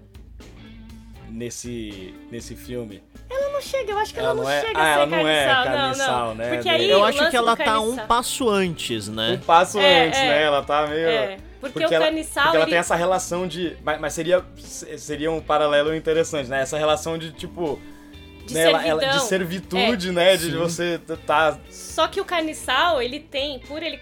Speaker 4: Nesse, nesse filme.
Speaker 3: Ela não chega, eu acho que ela,
Speaker 4: Ela não é-
Speaker 3: chega
Speaker 4: ah,
Speaker 3: a ser
Speaker 4: ela não é
Speaker 3: carniçal,
Speaker 4: carniçal,
Speaker 3: não, não.
Speaker 4: né?
Speaker 3: Porque
Speaker 4: Eu
Speaker 3: aí
Speaker 2: Eu
Speaker 3: o
Speaker 2: acho que ela tá um passo antes,
Speaker 4: Um
Speaker 2: né?
Speaker 4: passo
Speaker 3: É,
Speaker 4: antes,
Speaker 3: é.
Speaker 4: né? Ela tá meio...
Speaker 3: É, porque, o
Speaker 4: ela,
Speaker 3: carniçal,
Speaker 4: porque ela
Speaker 3: ele...
Speaker 4: tem essa relação de... Mas, mas seria, seria um paralelo interessante, né? Essa relação de, tipo...
Speaker 3: De
Speaker 4: né, ela- ela- de
Speaker 3: servidão. É.
Speaker 4: servitude, né? De
Speaker 2: Sim.
Speaker 4: você tá...
Speaker 3: Só que o carniçal, ele tem, por ele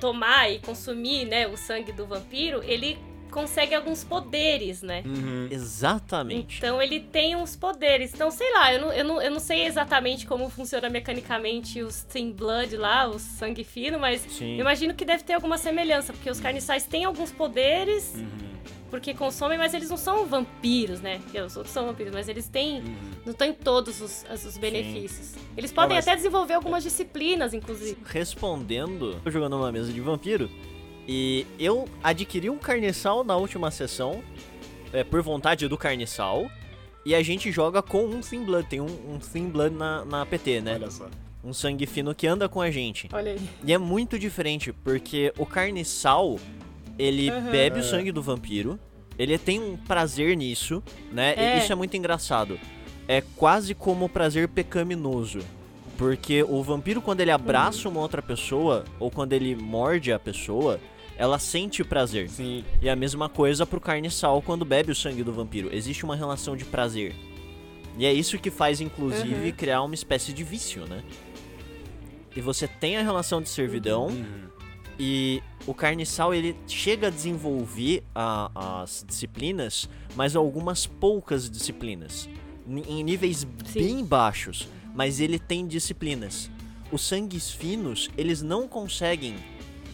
Speaker 3: tomar e consumir, né, o sangue do vampiro, ele consegue alguns poderes, né?
Speaker 4: Uhum.
Speaker 2: Exatamente.
Speaker 3: Então ele tem uns poderes. Então, sei lá, eu não, eu não, eu não sei exatamente como funciona mecanicamente os Team Blood lá, o sangue fino, mas
Speaker 2: Sim.
Speaker 3: eu imagino que deve ter alguma semelhança, porque os carniçais têm alguns poderes
Speaker 4: Uhum.
Speaker 3: porque consomem, mas eles não são vampiros, né? Porque os outros são vampiros, mas eles têm. Não têm todos os, os- os benefícios. Eles podem
Speaker 4: mas-
Speaker 3: até desenvolver algumas disciplinas, inclusive.
Speaker 2: Respondendo, jogando uma mesa de vampiro e eu adquiri um carniçal na última sessão, é, por vontade do carniçal, e a gente joga com um Thin Blood. Tem um, um Thin Blood na, na PT, né?
Speaker 4: Olha só.
Speaker 2: Um sangue fino que anda com a gente.
Speaker 3: Olha aí.
Speaker 2: E é muito diferente, porque o carniçal, ele
Speaker 3: Uhum.
Speaker 2: bebe o
Speaker 4: É.
Speaker 2: sangue do vampiro, ele tem um prazer nisso, né? E
Speaker 3: É.
Speaker 2: isso é muito engraçado. É quase como o prazer pecaminoso. Porque o vampiro, quando ele abraça uma outra pessoa, ou quando ele morde a pessoa, ela sente prazer.
Speaker 4: Sim.
Speaker 2: E a mesma coisa pro carniçal quando bebe o sangue do vampiro. Existe uma relação de prazer. E é isso que faz, inclusive,
Speaker 3: Uhum.
Speaker 2: criar uma espécie de vício, né? E você tem a relação de servidão,
Speaker 4: Uhum.
Speaker 2: e o carniçal ele chega a desenvolver a- as disciplinas, mas algumas poucas disciplinas. Em níveis
Speaker 3: Sim.
Speaker 2: bem baixos, mas ele tem disciplinas. Os sangues finos, eles não conseguem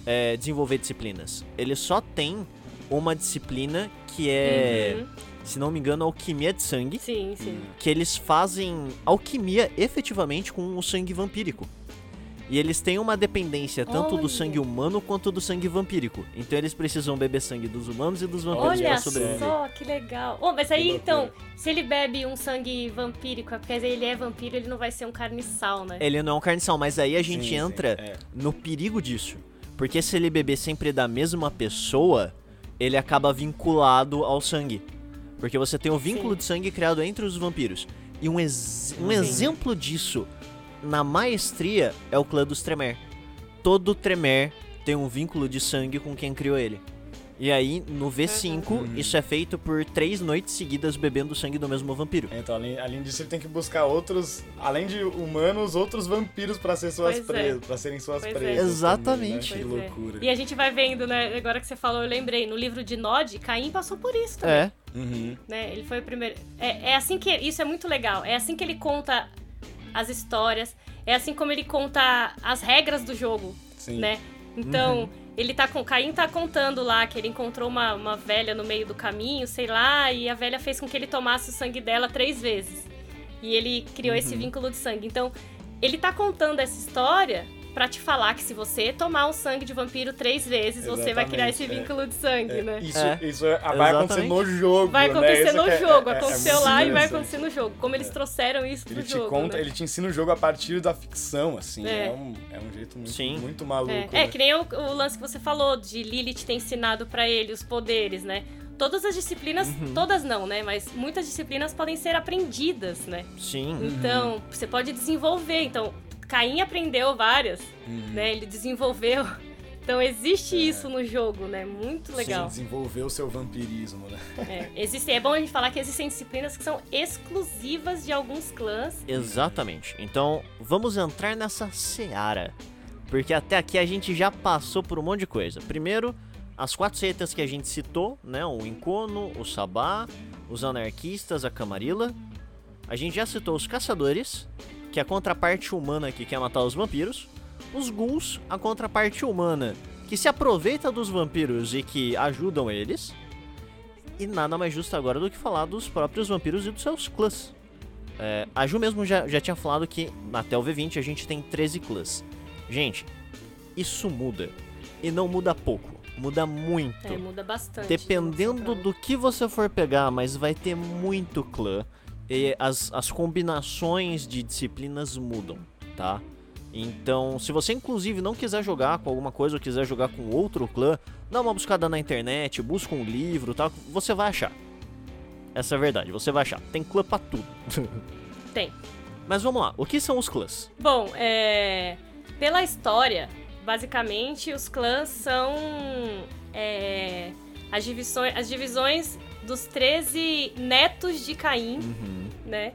Speaker 2: é, desenvolver disciplinas. Eles só têm uma disciplina que é,
Speaker 3: Uhum.
Speaker 2: se não me engano, alquimia de sangue.
Speaker 3: Sim, sim.
Speaker 2: Que eles fazem alquimia efetivamente com o sangue vampírico. E eles têm uma dependência tanto do
Speaker 3: Olha.
Speaker 2: sangue humano quanto do sangue vampírico. Então eles precisam beber sangue dos humanos e dos vampiros
Speaker 3: Olha
Speaker 2: pra sobreviver.
Speaker 3: só, que legal. Oh, mas aí, então, se ele bebe um sangue vampírico, é porque ele é vampiro, ele não vai ser um carniçal, né?
Speaker 2: Ele não é um carniçal, mas aí a gente
Speaker 4: Sim, sim,
Speaker 2: entra
Speaker 4: é.
Speaker 2: no perigo disso. Porque se ele beber sempre da mesma pessoa, ele acaba vinculado ao sangue. Porque você tem o vínculo
Speaker 3: Sim.
Speaker 2: de sangue criado entre os vampiros. E um, ex- um
Speaker 3: Sim.
Speaker 2: exemplo disso, na maestria, é o clã dos Tremer. Todo Tremer tem um vínculo de sangue com quem criou ele. E aí, no V5,
Speaker 4: Uhum.
Speaker 2: isso é feito por três noites seguidas bebendo o sangue do mesmo vampiro.
Speaker 4: Então, além, além disso, ele tem que buscar outros, além de humanos, outros vampiros pra ser suas
Speaker 3: Pois é.
Speaker 4: presas, para serem suas
Speaker 3: Pois é.
Speaker 4: presas.
Speaker 2: Exatamente.
Speaker 4: Também, né? Que
Speaker 3: é.
Speaker 4: loucura.
Speaker 3: E a gente vai vendo, né? Agora que você falou, eu lembrei. No livro de Nod, Caim passou por isso também.
Speaker 2: É,
Speaker 4: Uhum.
Speaker 3: né? Ele foi o primeiro. É, é assim que. Isso é muito legal. É assim que ele conta as histórias. É assim como ele conta as regras do jogo,
Speaker 4: Sim.
Speaker 3: né? Então, ele tá com. Caim tá contando lá que ele encontrou uma, uma velha no meio do caminho, sei lá, e a velha fez com que ele tomasse o sangue dela três vezes. E ele criou esse vínculo de sangue. Então, ele tá contando essa história pra te falar que se você tomar um sangue de vampiro três vezes, você vai criar esse
Speaker 4: Exatamente, é.
Speaker 3: vínculo de sangue,
Speaker 4: É,
Speaker 3: né?
Speaker 4: Isso,
Speaker 2: É.
Speaker 4: isso é- vai acontecer
Speaker 2: Exatamente.
Speaker 4: no jogo.
Speaker 3: Vai
Speaker 4: né?
Speaker 3: acontecer
Speaker 4: Isso
Speaker 3: no
Speaker 4: é-
Speaker 3: jogo,
Speaker 4: é- é
Speaker 3: aconteceu lá e vai
Speaker 4: interessante.
Speaker 3: acontecer no jogo. Como eles trouxeram isso
Speaker 4: Ele
Speaker 3: pro
Speaker 4: te
Speaker 3: jogo,
Speaker 4: conta,
Speaker 3: né?
Speaker 4: ele te ensina o jogo a partir da ficção, assim.
Speaker 3: É.
Speaker 4: É, um, é um jeito muito,
Speaker 2: Sim.
Speaker 4: muito maluco.
Speaker 3: É,
Speaker 4: né?
Speaker 3: é, que nem o, o lance que você falou de Lilith ter ensinado pra ele os poderes, né? Todas as disciplinas,
Speaker 2: Uhum.
Speaker 3: todas não, né? Mas muitas disciplinas podem ser aprendidas, né?
Speaker 2: sim.
Speaker 3: Então, você pode desenvolver. Então, Caim aprendeu várias,
Speaker 4: Uhum.
Speaker 3: né? Ele desenvolveu. Então, existe
Speaker 4: É.
Speaker 3: isso no jogo, né? Muito legal.
Speaker 4: Sim, desenvolver o seu vampirismo, né?
Speaker 3: É, existe, é bom a gente falar que existem disciplinas que são exclusivas de alguns clãs.
Speaker 2: Exatamente. Então, vamos entrar nessa seara. Porque até aqui a gente já passou por um monte de coisa. Primeiro, as quatro seitas que a gente citou, né? O Incono, o Sabá, os anarquistas, a Camarilla. A gente já citou os caçadores, que é a contraparte humana que quer matar os vampiros. Os ghouls, a contraparte humana, que se aproveita dos vampiros e que ajudam eles. E nada mais justo agora do que falar dos próprios vampiros e dos seus clãs. É, a Ju mesmo já, já tinha falado que até o V20 a gente tem 13 clãs. Gente, isso muda. E não muda pouco, muda muito.
Speaker 3: É, muda bastante.
Speaker 2: Dependendo do que você for pegar, mas vai ter muito clã. E as, as combinações de disciplinas mudam, tá? Então, se você inclusive não quiser jogar com alguma coisa ou quiser jogar com outro clã, dá uma buscada na internet, busca um livro tal, você vai achar. Essa é a verdade, você vai achar. Tem clã pra tudo.
Speaker 3: Tem.
Speaker 2: Mas vamos lá, o que são os clãs?
Speaker 3: Bom, é... pela história, basicamente os clãs são é, as, divisões, as divisões dos 13 netos de Caim,
Speaker 2: Uhum.
Speaker 3: né?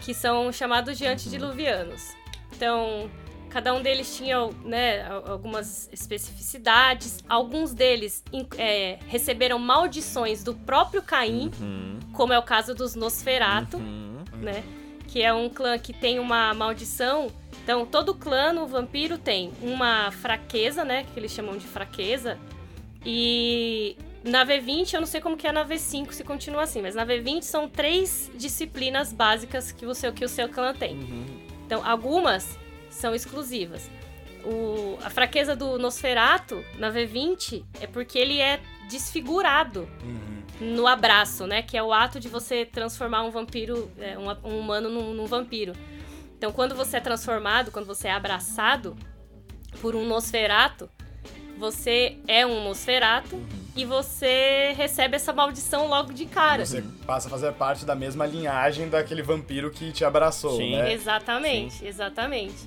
Speaker 3: Que são chamados de antediluvianos. Então, cada um deles tinha né, al- algumas especificidades. Alguns deles é, receberam maldições do próprio Caim,
Speaker 2: Uhum.
Speaker 3: como é o caso dos Nosferatu
Speaker 2: Uhum.
Speaker 3: né? Que é um clã que tem uma maldição. Então, todo clã no vampiro tem uma fraqueza, né? Que eles chamam de fraqueza. E Na V20, eu não sei como que é na V5 se continua assim, mas na V20 são três disciplinas básicas que, você, que o seu clã tem. Então, algumas são exclusivas. O, a fraqueza do Nosferato na V20 é porque ele é desfigurado
Speaker 4: Uhum.
Speaker 3: no abraço, né? Que é o ato de você transformar um vampiro, é, um, um humano num, num vampiro. Então, quando você é transformado, quando você é abraçado por um Nosferato, você é um Nosferato e você recebe essa maldição logo de cara.
Speaker 4: Você passa a fazer parte da mesma linhagem daquele vampiro que te abraçou,
Speaker 2: Sim.
Speaker 4: né?
Speaker 3: Exatamente, exatamente.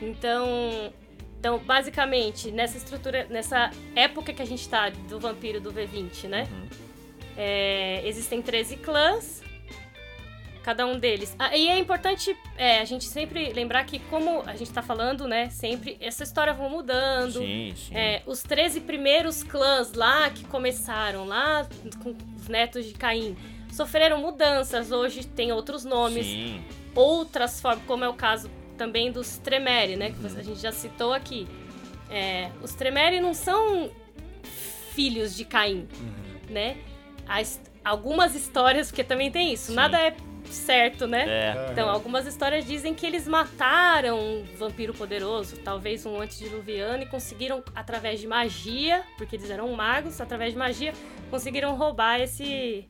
Speaker 3: Então, então, basicamente, nessa estrutura, nessa época que a gente tá do vampiro do V20, né? É, existem 13 clãs, cada um deles. Ah, e é importante é, a gente sempre lembrar que, como a gente tá falando, né? Sempre, essa história vai mudando.
Speaker 2: Sim, sim.
Speaker 3: É, os 13 primeiros clãs lá que começaram, lá com os netos de Caim, sofreram mudanças. Hoje tem outros nomes
Speaker 2: Sim.
Speaker 3: outras formas, como é o caso também dos Tremere, né? Que
Speaker 2: Uhum.
Speaker 3: a gente já citou aqui. É, os Tremere não são filhos de Caim,
Speaker 2: Uhum.
Speaker 3: né? As- algumas histórias, porque também tem isso,
Speaker 2: Sim.
Speaker 3: nada é certo, né?
Speaker 2: É.
Speaker 3: Então, algumas histórias dizem que eles mataram um vampiro poderoso, talvez um antediluviano, e conseguiram, através de magia, porque eles eram magos, através de magia, conseguiram roubar esse,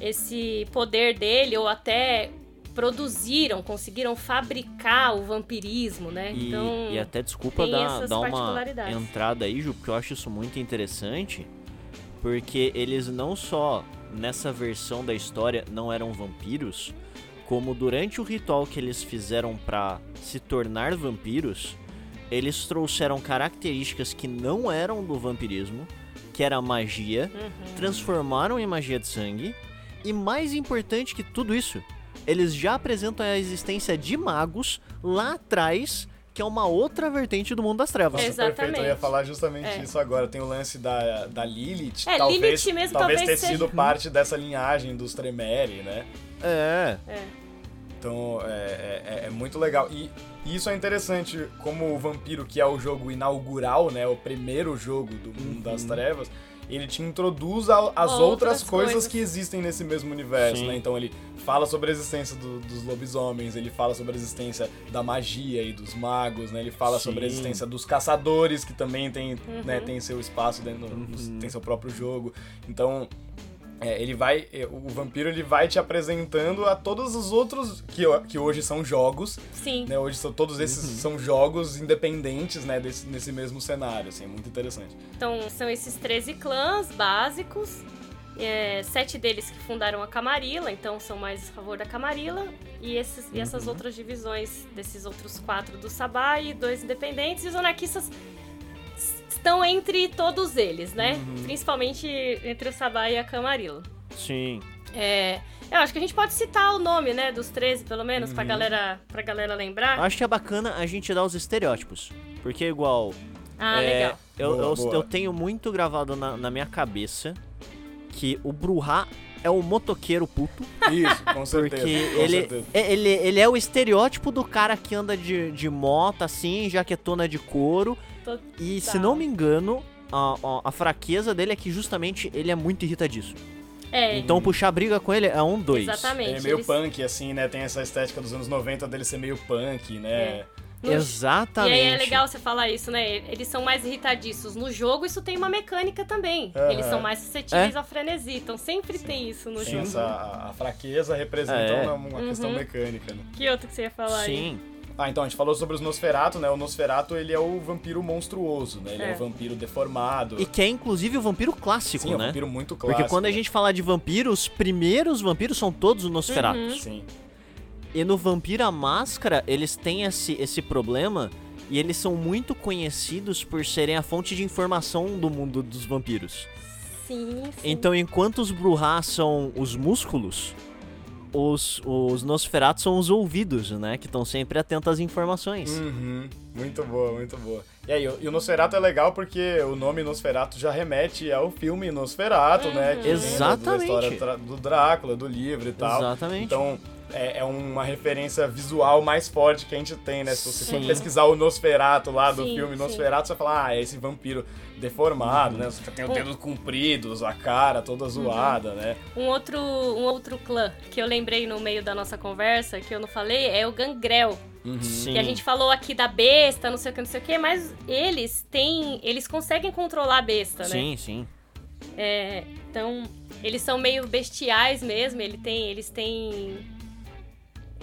Speaker 3: esse poder dele, ou até produziram, conseguiram fabricar o vampirismo, né?
Speaker 2: E,
Speaker 3: então,
Speaker 2: e até desculpa dar, dar uma entrada aí, Ju, porque eu acho isso muito interessante. Porque eles não só nessa versão da história não eram vampiros, como durante o ritual que eles fizeram pra se tornar vampiros, eles trouxeram características que não eram do vampirismo, que era magia,
Speaker 3: Uhum.
Speaker 2: transformaram em magia de sangue, e mais importante que tudo isso, eles já apresentam a existência de magos lá atrás, que é uma outra vertente do mundo das trevas.
Speaker 3: É,
Speaker 4: Nossa, perfeito. Eu ia
Speaker 3: Exatamente.
Speaker 4: falar justamente
Speaker 3: É.
Speaker 4: isso agora. Tem o lance da, da Lilith.
Speaker 3: É,
Speaker 4: talvez,
Speaker 3: Lilith mesmo
Speaker 4: talvez
Speaker 3: talvez
Speaker 4: ter
Speaker 3: seja-
Speaker 4: sido parte dessa linhagem dos Tremere, né?
Speaker 2: É,
Speaker 3: É.
Speaker 4: Então é, é- é muito legal. E isso é interessante, como o Vampiro, que é o jogo inaugural, né? O primeiro jogo do Mundo das Trevas, ele te introduz a- as outras,
Speaker 3: Outras
Speaker 4: coisas,
Speaker 3: coisas.
Speaker 4: que existem nesse mesmo universo,
Speaker 2: Sim.
Speaker 4: né? Então ele fala sobre a existência do- dos lobisomens, ele fala sobre a existência da magia e dos magos, né? Ele fala sobre a
Speaker 2: Sim.
Speaker 4: existência dos caçadores, que também tem,
Speaker 3: Uhum.
Speaker 4: né, tem seu espaço dentro, do-
Speaker 2: Uhum.
Speaker 4: tem seu próprio jogo. Então, é, ele vai. é, O vampiro ele vai te apresentando a todos os outros que, que hoje são jogos.
Speaker 3: Sim.
Speaker 4: Né? Hoje são, todos esses são jogos independentes, né? Desse, nesse mesmo cenário, assim, é muito interessante.
Speaker 3: Então, são esses 13 clãs básicos. é, sete deles que fundaram a Camarilla, então são mais a favor da Camarilla. E, esses, e essas outras divisões desses outros quatro do Sabá e dois independentes. E os anarquistas estão entre todos eles, né? Principalmente entre o Sabá e a Camarilla.
Speaker 2: sim.
Speaker 3: É, eu acho que a gente pode citar o nome, né? Dos 13, pelo menos, pra, galera, pra galera lembrar.
Speaker 2: Acho que é bacana a gente dar os estereótipos. Porque igual.
Speaker 3: Ah,
Speaker 2: é,
Speaker 3: legal.
Speaker 2: Eu,
Speaker 4: Boa,
Speaker 2: eu,
Speaker 4: boa.
Speaker 2: eu tenho muito gravado na, na minha cabeça que o Bruhá é o motoqueiro puto.
Speaker 4: Isso, com certeza.
Speaker 2: Porque
Speaker 4: com
Speaker 2: ele,
Speaker 4: certeza.
Speaker 2: é- ele, ele é o estereótipo do cara que anda de, de moto, assim, jaquetona de couro.
Speaker 3: Tô-
Speaker 2: E se
Speaker 3: Tá.
Speaker 2: não me engano, a, a, a fraqueza dele é que justamente ele é muito irritadiço.
Speaker 3: É,
Speaker 2: Então puxar briga com ele é um dois.
Speaker 3: exatamente.
Speaker 4: Ele é meio
Speaker 3: eles-
Speaker 4: punk, assim, né? Tem essa estética dos anos 90 dele ser meio punk, né?
Speaker 3: É. No-
Speaker 2: Exatamente.
Speaker 3: E aí é legal você falar isso, né? Eles são mais irritadiços. No jogo, isso tem uma mecânica também.
Speaker 4: Aham.
Speaker 3: Eles são mais suscetíveis
Speaker 2: É.
Speaker 3: ao frenesi. Então sempre tem isso no
Speaker 4: Tem
Speaker 3: jogo.
Speaker 4: essa, a, a fraqueza representa
Speaker 2: É.
Speaker 4: uma, uma questão
Speaker 3: Uhum.
Speaker 4: mecânica, né?
Speaker 3: Que outro que você ia falar aí?
Speaker 2: Sim.
Speaker 4: Ah, então, a gente falou sobre os Nosferatu, né? O Nosferatu, ele é o vampiro monstruoso, né? Ele é,
Speaker 3: É.
Speaker 4: o vampiro deformado.
Speaker 2: E que é inclusive o vampiro clássico,
Speaker 4: Sim, é um
Speaker 2: né?
Speaker 4: vampiro muito clássico.
Speaker 2: Porque quando a
Speaker 4: né?
Speaker 2: gente fala de vampiro, os primeiros vampiros são todos o Nosferatu.
Speaker 3: Uhum.
Speaker 4: Sim.
Speaker 2: E no Vampiro a Máscara, eles têm esse, esse problema e eles são muito conhecidos por serem a fonte de informação do mundo dos vampiros.
Speaker 3: Sim, sim.
Speaker 2: Então, enquanto os Bruhá são os músculos, os, os Nosferatu são os ouvidos, né? Que estão sempre atentos às informações.
Speaker 4: Uhum. Muito boa, muito boa. E aí, o- e o Nosferatu é legal porque o nome Nosferatu já remete ao filme Nosferatu, né? que
Speaker 2: Exatamente.
Speaker 4: Da história do Drácula, do livro e tal.
Speaker 2: Exatamente.
Speaker 4: Então, é, é uma referência visual mais forte que a gente tem, né? Se você for
Speaker 2: Sim.
Speaker 4: pesquisar o Nosferato lá do
Speaker 3: Sim,
Speaker 4: filme
Speaker 3: sim.
Speaker 4: Nosferato, você vai falar, ah, é esse vampiro deformado, né? Você tem os dedos compridos, a cara toda zoada, né?
Speaker 3: Um outro, um outro clã que eu lembrei no meio da nossa conversa, que eu não falei, é o Gangrel.
Speaker 2: Sim.
Speaker 3: Que a gente falou aqui da besta, não sei o que, não sei o que, mas eles têm. Eles conseguem controlar a besta, né?
Speaker 2: Sim, sim.
Speaker 3: É, então, eles são meio bestiais mesmo, ele tem, eles têm.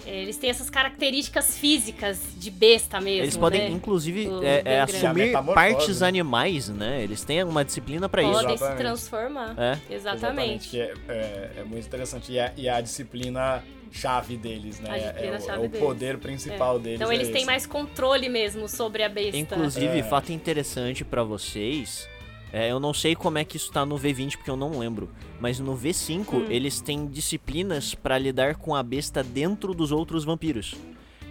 Speaker 3: Eles têm essas características físicas de besta mesmo.
Speaker 2: Eles podem,
Speaker 3: né?
Speaker 2: inclusive, é, é, assumir partes
Speaker 4: né?
Speaker 2: animais, né? Eles têm uma disciplina pra isso.
Speaker 3: Podem se
Speaker 4: Exatamente.
Speaker 3: transformar.
Speaker 2: É.
Speaker 3: Exatamente.
Speaker 4: Que é, é- é muito interessante. E é, e é a disciplina chave deles, né?
Speaker 3: A disciplina
Speaker 4: é, o,
Speaker 3: chave
Speaker 4: é o
Speaker 3: deles.
Speaker 4: poder principal deles.
Speaker 3: Então
Speaker 4: é
Speaker 3: eles têm
Speaker 4: esse.
Speaker 3: mais controle mesmo sobre a besta.
Speaker 2: Inclusive,
Speaker 4: É.
Speaker 2: fato interessante pra vocês. É, eu não sei como é que isso tá no V20 porque eu não lembro, mas no V5
Speaker 3: Hum.
Speaker 2: eles têm disciplinas pra lidar com a besta dentro dos outros vampiros.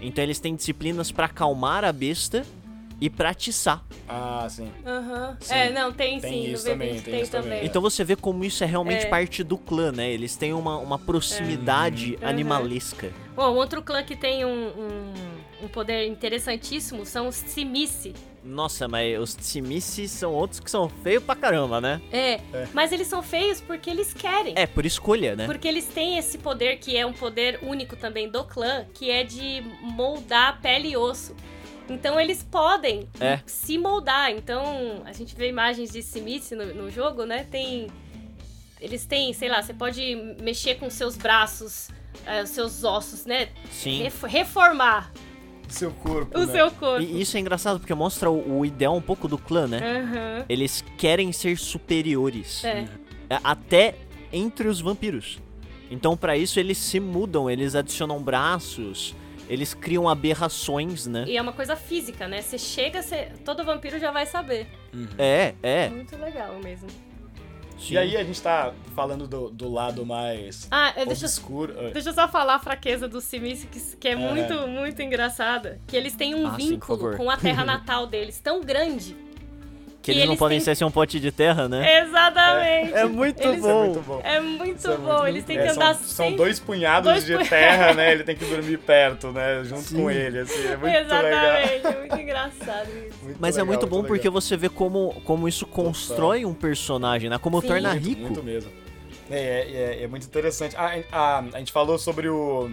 Speaker 2: Então eles têm disciplinas pra acalmar a besta e pra atiçar.
Speaker 4: Ah, sim.
Speaker 3: Aham.
Speaker 4: Sim.
Speaker 3: É, não, tem,
Speaker 4: Tem
Speaker 3: sim.
Speaker 4: isso
Speaker 3: no V20
Speaker 4: também,
Speaker 3: tem,
Speaker 4: tem isso
Speaker 3: também.
Speaker 4: também.
Speaker 2: Então você vê como isso é realmente
Speaker 3: É.
Speaker 2: parte do clã, né? Eles têm uma, uma proximidade
Speaker 3: Uhum.
Speaker 2: animalesca.
Speaker 3: Bom, outro clã que tem um, um, um poder interessantíssimo são os Simici.
Speaker 2: Nossa, mas os Tsimici são outros que são feios pra caramba, né?
Speaker 3: É,
Speaker 4: É.
Speaker 3: mas eles são feios porque eles querem.
Speaker 2: É, por escolha, né?
Speaker 3: Porque eles têm esse poder que é um poder único também do clã, que é de moldar pele e osso. Então eles podem
Speaker 2: É.
Speaker 3: se moldar. Então a gente vê imagens de Simici no, no jogo, né? Tem. Eles têm, sei lá, você pode mexer com seus braços, eh, os seus ossos, né?
Speaker 2: Sim.
Speaker 3: Ref- reformar
Speaker 4: Seu corpo.
Speaker 3: o
Speaker 4: né?
Speaker 3: seu corpo.
Speaker 2: E isso é engraçado porque mostra o, o ideal um pouco do clã, né?
Speaker 3: Aham.
Speaker 2: Eles querem ser superiores.
Speaker 3: É.
Speaker 2: É, Até entre os vampiros. Então, pra isso, eles se mudam, eles adicionam braços, eles criam aberrações, né?
Speaker 3: E é uma coisa física, né? Você chega, você... todo vampiro já vai saber.
Speaker 2: É, é.
Speaker 3: Muito legal mesmo.
Speaker 2: Sim.
Speaker 4: E aí a gente tá falando do, do lado mais
Speaker 3: Ah, é, deixa, eu-
Speaker 4: obscuro.
Speaker 3: Deixa eu só falar a fraqueza dos Simici, que, que é,
Speaker 4: É.
Speaker 3: muito, muito engraçada. Que eles têm um
Speaker 2: Ah, sim,
Speaker 3: vínculo
Speaker 2: favor.
Speaker 3: com a terra natal deles tão grande.
Speaker 2: Que
Speaker 3: e
Speaker 2: eles não
Speaker 3: eles
Speaker 2: podem
Speaker 3: têm-
Speaker 2: ser sem um pote de terra, né?
Speaker 3: Exatamente.
Speaker 2: É muito
Speaker 3: Eles-
Speaker 4: Isso é muito bom.
Speaker 3: É muito
Speaker 4: Isso é
Speaker 3: bom.
Speaker 4: muito
Speaker 3: eles têm
Speaker 4: É,
Speaker 3: que
Speaker 4: são,
Speaker 3: andar
Speaker 4: são
Speaker 3: sempre...
Speaker 4: dois punhados
Speaker 3: Dois
Speaker 4: de
Speaker 3: pu-
Speaker 4: terra, né? Ele tem que dormir perto, né? Junto com ele, assim. É muito legal.
Speaker 3: Exatamente. É muito engraçado isso.
Speaker 4: Muito
Speaker 2: Mas é
Speaker 4: legal,
Speaker 2: muito bom porque
Speaker 4: legal.
Speaker 2: você vê como, como isso constrói um personagem, né? Como
Speaker 3: Sim.
Speaker 2: torna
Speaker 4: Muito,
Speaker 2: rico.
Speaker 4: Muito mesmo. É, é, é- é muito interessante. Ah, a, a gente falou sobre o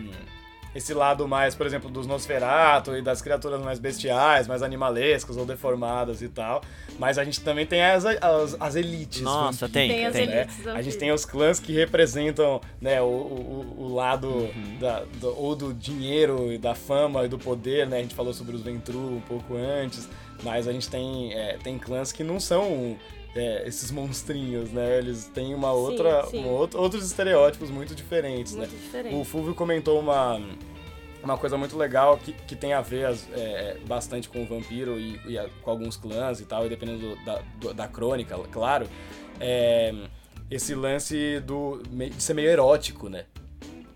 Speaker 4: esse lado mais, por exemplo, dos Nosferatu e das criaturas mais bestiais, mais animalescas ou deformadas e tal. Mas a gente também tem as, as, as elites.
Speaker 2: Nossa, tem,
Speaker 3: Tem
Speaker 4: né?
Speaker 3: elites
Speaker 4: A gente tem os clãs que representam né, o, o, o lado
Speaker 2: Uhum.
Speaker 4: da, do, ou do dinheiro e da fama e do poder, né? A gente falou sobre os Ventru um pouco antes, mas a gente tem, é, tem clãs que não são é, esses monstrinhos, né? Eles têm uma outra,
Speaker 3: sim.
Speaker 4: uma outra- outros estereótipos muito diferentes,
Speaker 3: Muito
Speaker 4: né?
Speaker 3: diferente.
Speaker 4: O Fulvio comentou uma, uma coisa muito legal que, que tem a ver as- é, bastante com o vampiro e, e a- com alguns clãs e tal, e dependendo do- da, do- da crônica, claro. É, esse lance do, de ser meio erótico, né?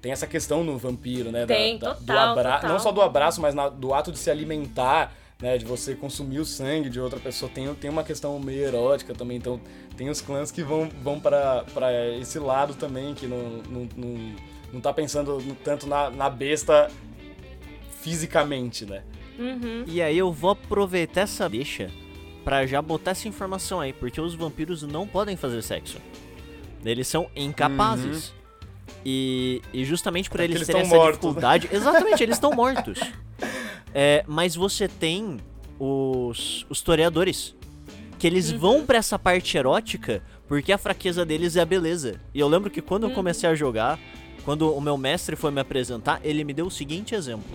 Speaker 4: Tem essa questão no vampiro, né? da-
Speaker 3: Tem,
Speaker 4: da-
Speaker 3: total,
Speaker 4: do abra-
Speaker 3: total.
Speaker 4: Não só do abraço, mas na- do ato de se alimentar, né? De você consumir o sangue de outra pessoa. Tem, tem uma questão meio erótica também. Então, tem os clãs que vão, vão para esse lado também, que não, não, não, não tá pensando tanto na, na besta fisicamente, né?
Speaker 3: Uhum.
Speaker 2: E aí eu vou aproveitar essa deixa pra já botar essa informação aí, porque os vampiros não podem fazer sexo. Eles são incapazes. E, e justamente por
Speaker 4: que
Speaker 2: eles
Speaker 4: eles
Speaker 2: terem essa
Speaker 4: mortos, né?
Speaker 2: dificuldade. Exatamente, eles estão mortos. É, mas você tem os, os toreadores. Que eles
Speaker 3: Uhum.
Speaker 2: vão pra essa parte erótica porque a fraqueza deles é a beleza. E eu lembro que quando
Speaker 3: Uhum.
Speaker 2: eu comecei a jogar, quando o meu mestre foi me apresentar, ele me deu o seguinte exemplo.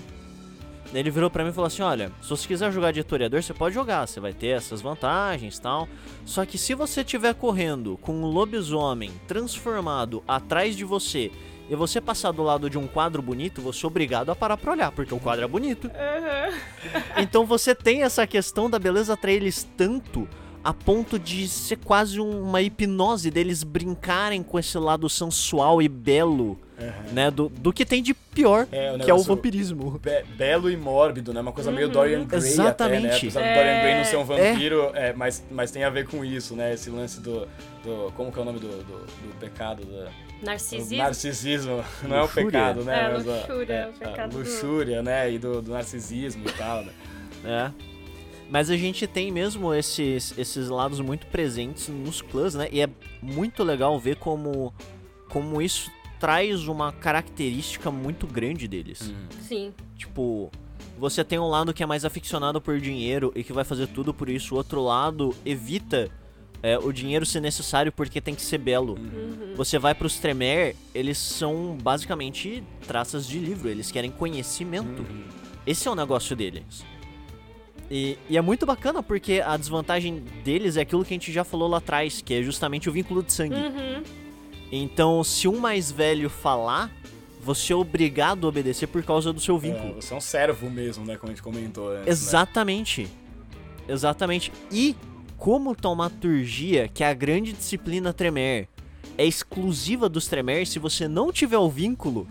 Speaker 2: Ele virou pra mim e falou assim: Olha, se você quiser jogar de toreador, você pode jogar, você vai ter essas vantagens tal. Só que se você estiver correndo com um lobisomem transformado atrás de você e você passar do lado de um quadro bonito, você é obrigado a parar pra olhar, porque o quadro é bonito.
Speaker 3: Uhum.
Speaker 2: Então você tem essa questão da beleza atrair eles tanto a ponto de ser quase uma hipnose deles brincarem com esse lado sensual e belo né? Do, do que tem de pior,
Speaker 4: É, o
Speaker 2: que é o vampirismo.
Speaker 4: Be- belo e mórbido, né? Uma coisa meio Dorian Gray
Speaker 2: Exatamente.
Speaker 4: até, né? Apesar do
Speaker 3: É.
Speaker 4: Dorian Gray não ser um vampiro, é, mas, mas tem a ver com isso, né? Esse lance do... do como que é o nome do, do, do pecado? Do, do
Speaker 3: Narcisismo.
Speaker 4: narcisismo. Não é um
Speaker 2: Luxúria.
Speaker 4: pecado, né?
Speaker 3: É,
Speaker 4: mas, ó,
Speaker 3: luxúria, é o
Speaker 4: a
Speaker 3: pecado do-
Speaker 4: luxúria, né? E do, do narcisismo e tal, né?
Speaker 2: É. Mas a gente tem mesmo esses, esses lados muito presentes nos clãs, né? E é muito legal ver como, como isso traz uma característica muito grande deles.
Speaker 3: Sim.
Speaker 2: Tipo, você tem um lado que é mais aficionado por dinheiro e que vai fazer tudo por isso, o outro lado evita é, o dinheiro ser necessário porque tem que ser belo.
Speaker 3: Uhum.
Speaker 2: Você vai pros Tremer, eles são basicamente traças de livro, eles querem conhecimento. Esse é o negócio deles. E, e é muito bacana porque a desvantagem deles é aquilo que a gente já falou lá atrás, que é justamente o vínculo de sangue.
Speaker 3: Uhum.
Speaker 2: Então, se um mais velho falar, você é obrigado a obedecer por causa do seu
Speaker 4: É,
Speaker 2: vínculo.
Speaker 4: você é um servo mesmo, né? Como a gente comentou antes, né?
Speaker 2: Exatamente. Exatamente. E como taumaturgia, que é a grande disciplina Tremer, é exclusiva dos Tremer, se você não tiver o vínculo,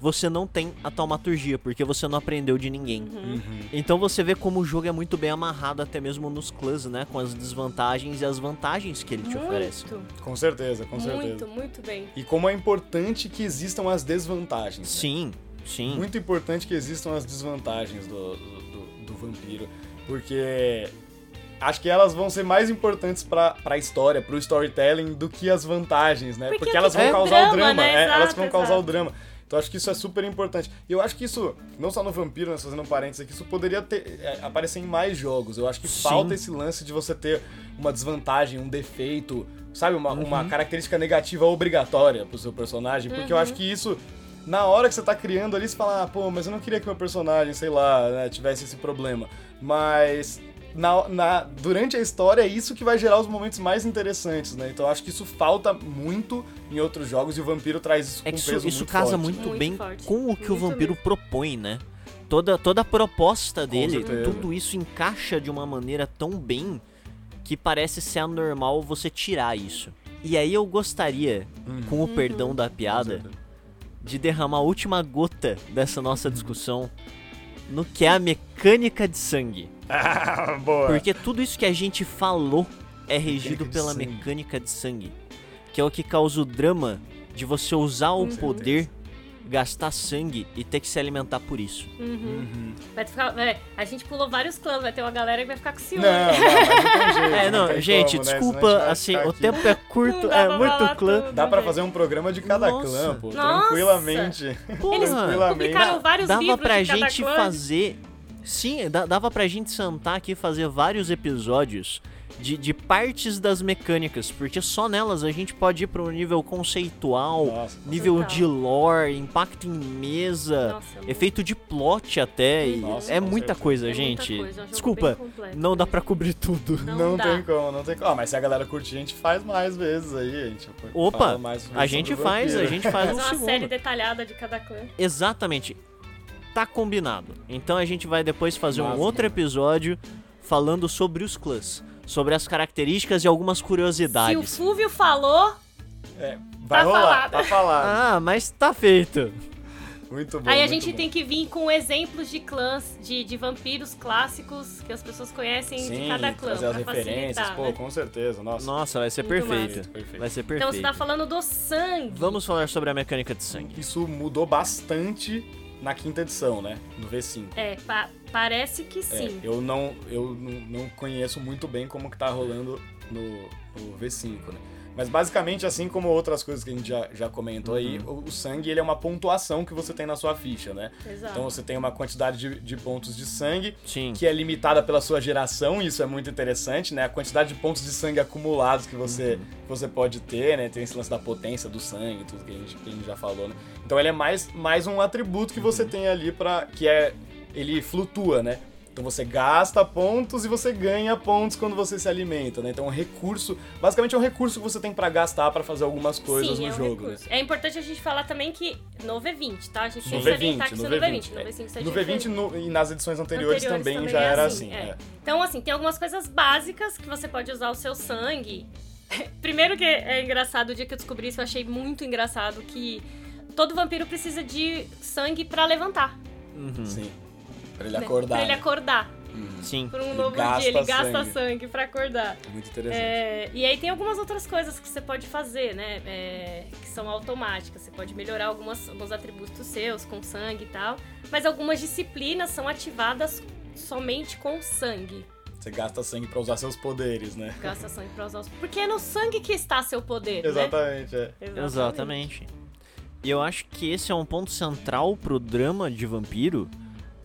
Speaker 2: você não tem a taumaturgia, porque você não aprendeu de ninguém.
Speaker 4: Uhum.
Speaker 2: Então você vê como o jogo é muito bem amarrado até mesmo nos clãs, né? Com as desvantagens e as vantagens que ele te oferece.
Speaker 4: Com certeza, com certeza.
Speaker 3: muito, muito bem.
Speaker 4: E como é importante que existam as desvantagens. né?
Speaker 2: Sim, sim.
Speaker 4: Muito importante que existam as desvantagens do, do, do- do vampiro, porque acho que elas vão ser mais importantes pra, pra história, pro storytelling, do que as vantagens, né?
Speaker 3: Porque
Speaker 4: Porque, elas vão
Speaker 2: é
Speaker 4: causar
Speaker 3: drama,
Speaker 4: o drama,
Speaker 3: né?
Speaker 4: é, elas
Speaker 3: Exato,
Speaker 4: vão causar
Speaker 3: exato.
Speaker 4: o drama. Então acho que isso é super importante. E eu acho que isso, não só no Vampiro, mas fazendo um parênteses aqui, isso poderia ter, é, aparecer em mais jogos. Eu acho que
Speaker 2: Sim.
Speaker 4: falta esse lance de você ter uma desvantagem, um defeito, sabe? Uma, uma característica negativa obrigatória pro seu personagem. Porque eu acho que isso na hora que você tá criando ali, você fala, ah, pô, mas eu não queria que meu personagem, sei lá, né, tivesse esse problema. Mas na, na- durante a história é isso que vai gerar os momentos mais interessantes, né? Então eu acho que isso falta muito em outros jogos e o Vampiro traz isso
Speaker 2: É
Speaker 4: com
Speaker 2: que isso,
Speaker 4: peso
Speaker 2: isso
Speaker 4: muito
Speaker 2: casa
Speaker 4: forte.
Speaker 2: muito,
Speaker 3: Muito
Speaker 2: bem
Speaker 3: forte.
Speaker 2: com o que o
Speaker 3: Muito
Speaker 2: vampiro
Speaker 3: mesmo.
Speaker 2: propõe, né? Toda, toda a proposta dele, tudo isso encaixa de uma maneira tão bem que parece ser anormal você tirar isso. E aí eu gostaria, com o perdão da piada, de derramar a última gota dessa nossa discussão no que é a mecânica de sangue.
Speaker 4: Ah, boa.
Speaker 2: Porque tudo isso que a gente falou é regido
Speaker 4: Mecânica
Speaker 2: pela
Speaker 4: sangue.
Speaker 2: mecânica de sangue. Que é o que causa o drama de você usar o poder, gastar sangue e ter que se alimentar por isso.
Speaker 3: Uhum. Vai ficar, vai- a gente pulou vários clãs, vai ter uma galera que vai ficar com
Speaker 4: Não,
Speaker 3: ciúme.
Speaker 4: não, não tem jeito.
Speaker 2: É, não,
Speaker 4: tem
Speaker 2: gente,
Speaker 4: como, né? Senão a
Speaker 2: desculpa,
Speaker 4: gente vai
Speaker 2: assim, o
Speaker 4: aqui.
Speaker 2: tempo é curto,
Speaker 3: Não
Speaker 2: é
Speaker 3: pra
Speaker 2: muito clã.
Speaker 3: tudo.
Speaker 4: Dá pra
Speaker 3: gente.
Speaker 4: fazer um programa de cada
Speaker 2: Nossa.
Speaker 4: clã, pô.
Speaker 3: Nossa.
Speaker 4: Tranquilamente.
Speaker 3: Eles publicaram vários
Speaker 2: dava
Speaker 3: livros
Speaker 2: pra
Speaker 3: de cada
Speaker 2: gente
Speaker 3: clã.
Speaker 2: fazer. Sim, dava pra gente sentar aqui e fazer vários episódios de, de partes das mecânicas, porque só nelas a gente pode ir pra um nível conceitual,
Speaker 4: Nossa.
Speaker 2: nível
Speaker 3: Total.
Speaker 2: de lore, impacto em mesa,
Speaker 3: Nossa, muito.
Speaker 2: efeito de plot até. e
Speaker 4: Nossa,
Speaker 2: é muita
Speaker 4: certeza.
Speaker 2: coisa,
Speaker 3: É muita
Speaker 2: gente.
Speaker 3: coisa, é um
Speaker 2: Desculpa,
Speaker 3: completo
Speaker 2: não dá pra cobrir tudo.
Speaker 3: Não,
Speaker 4: Não, tem como, não tem como. Ah, mas se a galera curtir, a gente faz mais vezes aí. A gente
Speaker 2: Opa, a gente faz, a gente faz um
Speaker 3: uma
Speaker 2: segundo.
Speaker 3: série detalhada de cada clã.
Speaker 2: Exatamente. Tá combinado. Então a gente vai depois fazer um
Speaker 4: Massa.
Speaker 2: outro episódio falando sobre os clãs, sobre as características e algumas
Speaker 3: Se o
Speaker 2: curiosidades.
Speaker 3: Fúvio falou,
Speaker 4: É, vai
Speaker 3: Tá
Speaker 4: rolar,
Speaker 3: falado.
Speaker 4: tá falado.
Speaker 2: Ah, mas tá feito.
Speaker 4: Muito bom.
Speaker 3: aí a gente
Speaker 4: bom.
Speaker 3: tem que vir com exemplos de clãs, de, de vampiros clássicos que as pessoas conhecem
Speaker 4: Sim,
Speaker 3: de cada clã.
Speaker 4: trazer as referências,
Speaker 3: facilitar,
Speaker 4: pô,
Speaker 3: né?
Speaker 4: com certeza. Nossa.
Speaker 2: Nossa, vai ser
Speaker 3: Muito
Speaker 2: perfeito. Vai ser
Speaker 3: Então
Speaker 2: perfeito.
Speaker 3: você tá falando do sangue.
Speaker 2: Vamos falar sobre a mecânica de sangue.
Speaker 4: Isso mudou bastante na quinta edição, né? No V5.
Speaker 3: É, pa- parece que
Speaker 4: É,
Speaker 3: sim.
Speaker 4: eu não, eu não, não conheço muito bem como que tá rolando no, no V5, né? Mas basicamente, assim como outras coisas que a gente já, já comentou aí,
Speaker 2: Uhum.
Speaker 4: o, o sangue ele é uma pontuação que você tem na sua ficha, né?
Speaker 3: Exato.
Speaker 4: Então você tem uma quantidade de, de pontos de sangue
Speaker 2: Sim.
Speaker 4: que é limitada pela sua geração, e isso é muito interessante, né? A quantidade de pontos de sangue acumulados que você, que você pode ter, né? Tem esse lance da potência do sangue, tudo que a gente, que a gente já falou, né? Então ele é mais, mais um atributo que você tem ali para que é ele flutua, né? Então você gasta pontos e você ganha pontos quando você se alimenta, né? Então é um recurso, basicamente é um recurso que você tem para gastar para fazer algumas coisas
Speaker 3: Sim,
Speaker 4: no
Speaker 3: é um
Speaker 4: jogo, né?
Speaker 3: É importante a gente falar também que no V20, tá? A gente
Speaker 4: No
Speaker 3: tem que salientar
Speaker 4: V20,
Speaker 3: que
Speaker 4: no
Speaker 3: isso é no
Speaker 4: V20.
Speaker 3: V20. No V5 seja
Speaker 4: No V20 no- e nas edições anteriores,
Speaker 3: Anteriores
Speaker 4: também,
Speaker 3: também
Speaker 4: já
Speaker 3: é
Speaker 4: era
Speaker 3: assim,
Speaker 4: assim.
Speaker 3: é.
Speaker 4: é.
Speaker 3: Então, assim, tem algumas coisas básicas que você pode usar o seu sangue. Primeiro que é engraçado, o dia que eu descobri isso, eu achei muito engraçado que todo vampiro precisa de sangue pra levantar.
Speaker 2: Uhum.
Speaker 4: Sim. Pra ele
Speaker 3: né?
Speaker 4: acordar.
Speaker 3: Pra ele
Speaker 4: né?
Speaker 3: acordar.
Speaker 2: Sim.
Speaker 3: Por um
Speaker 4: Ele
Speaker 3: novo dia, ele gasta
Speaker 4: sangue.
Speaker 3: sangue, pra acordar.
Speaker 4: Muito interessante.
Speaker 3: É, e aí tem algumas outras coisas que você pode fazer, né? é, que são automáticas. Você pode melhorar algumas, alguns atributos seus com sangue e tal. Mas algumas disciplinas são ativadas somente com sangue.
Speaker 4: Você gasta sangue pra usar seus poderes, né?
Speaker 3: Gasta sangue pra usar os... Porque é no sangue que está seu poder,
Speaker 4: Exatamente, é.
Speaker 3: né?
Speaker 2: Exatamente. E eu acho que esse é um ponto central pro drama de vampiro,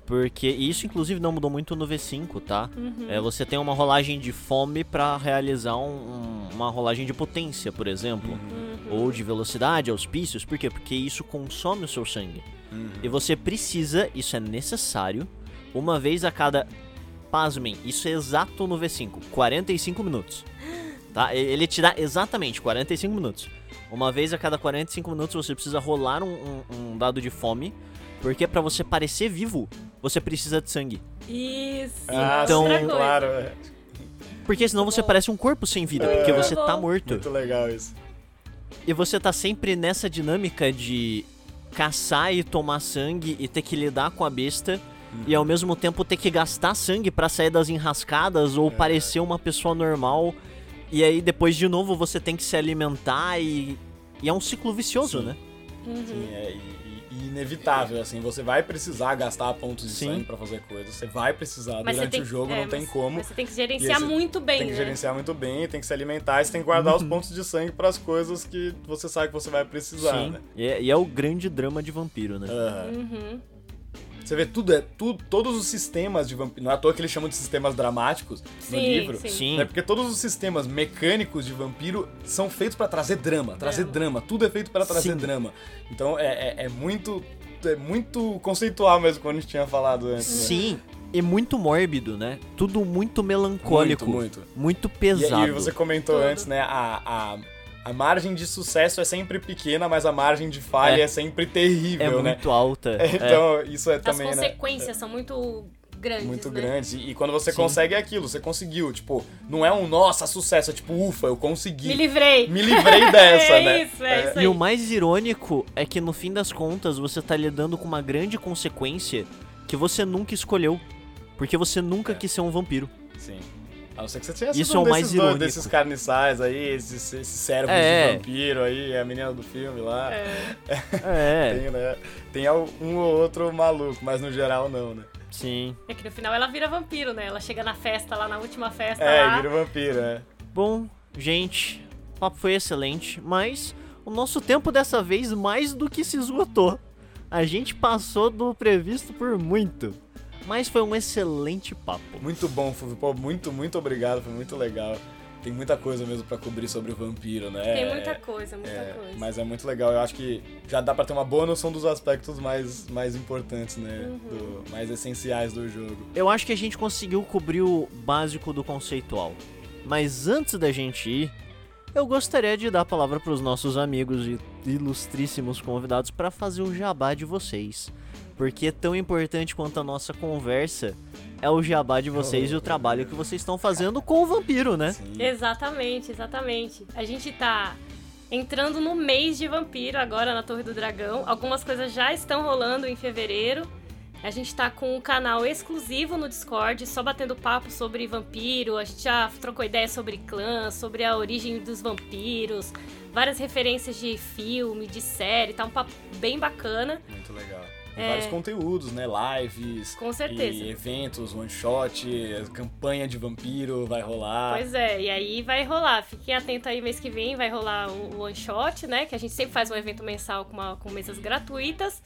Speaker 2: porque isso inclusive não mudou muito no V5, tá?
Speaker 3: Uhum.
Speaker 2: É, você tem uma rolagem de fome pra realizar um- um- uma rolagem de potência, por exemplo,
Speaker 3: Uhum.
Speaker 2: ou de velocidade, auspícios, por quê? Porque isso consome o seu sangue.
Speaker 4: Uhum.
Speaker 2: E você precisa, isso é necessário, uma vez a cada. Pasmem, isso é exato no V5, 45 minutos. Tá? Ele te dá exatamente 45 minutos. Uma vez a cada 45 minutos você precisa rolar um, um- um dado de fome, porque pra você parecer vivo, você precisa de sangue.
Speaker 3: Isso.
Speaker 4: Ah,
Speaker 2: Então-
Speaker 4: sim, claro. É.
Speaker 2: Porque senão você parece um corpo sem vida,
Speaker 4: É.
Speaker 2: porque você
Speaker 3: Muito
Speaker 2: tá morto.
Speaker 4: Muito legal isso.
Speaker 2: E você tá sempre nessa dinâmica de caçar e tomar sangue e ter que lidar com a besta e ao mesmo tempo ter que gastar sangue pra sair das enrascadas ou parecer uma pessoa normal. E aí depois de novo você tem que se alimentar e, e é um ciclo vicioso,
Speaker 4: Sim.
Speaker 2: né?
Speaker 3: Uhum.
Speaker 4: Sim, é e inevitável, assim. Você vai precisar gastar pontos de
Speaker 2: Sim.
Speaker 4: sangue pra fazer coisas. Você vai precisar
Speaker 3: Mas
Speaker 4: durante
Speaker 3: tem
Speaker 4: o jogo,
Speaker 3: é,
Speaker 4: não tem
Speaker 3: mas-
Speaker 4: como.
Speaker 3: Mas você tem que gerenciar
Speaker 4: esse-
Speaker 3: muito bem,
Speaker 4: Tem que
Speaker 3: né?
Speaker 4: gerenciar muito bem, tem que se alimentar e você tem que guardar os pontos de sangue pras coisas que você sabe que você vai precisar,
Speaker 2: Sim.
Speaker 4: né?
Speaker 2: E é, e é o grande drama de vampiro, né?
Speaker 4: Aham.
Speaker 3: Uhum.
Speaker 4: Você vê tudo, é tudo, todos os sistemas de vampiro. Não é à toa que eles chamam de sistemas dramáticos no
Speaker 3: Sim,
Speaker 4: livro.
Speaker 3: sim.
Speaker 2: Sim.
Speaker 4: É porque todos os sistemas mecânicos de vampiro são feitos pra trazer drama, trazer drama. Tudo é feito pra trazer
Speaker 2: Sim.
Speaker 4: drama. Então é, é, é muito é muito conceitual mesmo quando a gente tinha falado antes. né?
Speaker 2: Sim, e muito mórbido, né? Tudo muito melancólico.
Speaker 4: Muito, muito.
Speaker 2: muito
Speaker 4: E,
Speaker 2: pesado.
Speaker 4: e você comentou
Speaker 3: Tudo.
Speaker 4: antes, né? A, a, a margem de sucesso é sempre pequena, mas a margem de falha é,
Speaker 2: É.
Speaker 4: sempre
Speaker 2: é
Speaker 4: terrível, né?
Speaker 2: muito alta.
Speaker 4: É, então, isso é
Speaker 3: As
Speaker 4: também, né?
Speaker 3: consequências são muito grandes,
Speaker 4: Muito
Speaker 3: né?
Speaker 4: grande. E, quando você
Speaker 2: Sim.
Speaker 4: consegue é aquilo, você conseguiu. Tipo, não é um nossa sucesso, é tipo, ufa, eu consegui.
Speaker 3: Me livrei.
Speaker 4: Me livrei dessa,
Speaker 3: é
Speaker 4: né?
Speaker 3: isso, é, isso aí.
Speaker 2: E o mais irônico é que no fim das contas você tá lidando com uma grande consequência que você nunca escolheu. Porque você nunca
Speaker 4: É.
Speaker 2: quis ser um vampiro.
Speaker 4: Sim. A não ser que você tenha sido
Speaker 2: Isso
Speaker 4: um
Speaker 2: é o mais
Speaker 4: dois,
Speaker 2: irônico.
Speaker 4: desses carniçais aí, esses, esses cérebros
Speaker 2: É.
Speaker 4: de vampiro aí, a menina do filme lá.
Speaker 2: É,
Speaker 4: Tem, né? Tem um ou outro maluco, mas no geral não, né?
Speaker 2: sim.
Speaker 3: É que no final ela vira vampiro, né? Ela chega na festa, lá na última festa
Speaker 4: É,
Speaker 3: lá.
Speaker 4: vira vampiro, né?
Speaker 2: Bom, gente, o papo foi excelente, mas o nosso tempo dessa vez mais do que se esgotou. A gente passou do previsto por muito. Mas foi um excelente papo.
Speaker 4: Muito bom, Fulvio. Pô, muito, muito obrigado, foi muito legal. Tem muita coisa mesmo pra cobrir sobre o vampiro, né?
Speaker 3: Tem muita coisa, muita
Speaker 4: É,
Speaker 3: coisa.
Speaker 4: mas é muito legal. Eu acho que já dá pra ter uma boa noção dos aspectos mais, mais importantes, né?
Speaker 3: Uhum.
Speaker 4: Do- mais essenciais do jogo.
Speaker 2: Eu acho que a gente conseguiu cobrir o básico do conceitual. Mas antes da gente ir, eu gostaria de dar a palavra para os nossos amigos e ilustríssimos convidados para fazer o jabá de vocês. Porque tão importante quanto a nossa conversa é o jabá de vocês e o trabalho que vocês estão fazendo com o vampiro, né?
Speaker 4: Sim.
Speaker 3: Exatamente, exatamente. A gente tá entrando no mês de vampiro agora na Torre do Dragão. Algumas coisas já estão rolando em fevereiro. A gente tá com um canal exclusivo no Discord, só batendo papo sobre vampiro. A gente já trocou ideia sobre clã, sobre a origem dos vampiros, várias referências de filme, de série, tá um papo bem bacana.
Speaker 4: Muito legal.
Speaker 3: É.
Speaker 4: vários conteúdos, né? Lives.
Speaker 3: Com certeza.
Speaker 4: E eventos, one shot, campanha de vampiro vai rolar.
Speaker 3: Pois é, e aí vai rolar. Fiquem atentos aí mês que vem, vai rolar o o One Shot, né? Que a gente sempre faz um evento mensal com, uma- com mesas gratuitas.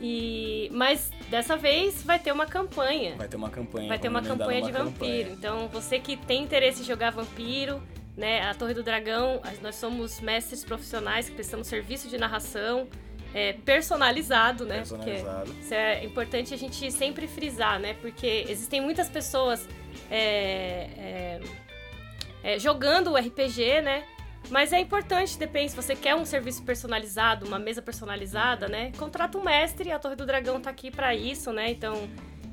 Speaker 3: E mas dessa vez vai ter uma campanha.
Speaker 4: Vai ter uma campanha.
Speaker 3: Vai ter uma campanha de vampiro.
Speaker 4: campanha.
Speaker 3: Então, você que tem interesse em jogar vampiro, né? A Torre do Dragão, nós somos mestres profissionais que prestamos serviço de narração é, personalizado, né? Porque
Speaker 4: Personalizado.
Speaker 3: isso é importante a gente sempre frisar, né? Porque existem muitas pessoas é, é, é, jogando o RPG, né? Mas é importante, depende, se você quer um serviço personalizado, uma mesa personalizada, né? Contrata um mestre, a Torre do Dragão tá aqui pra isso, né? Então,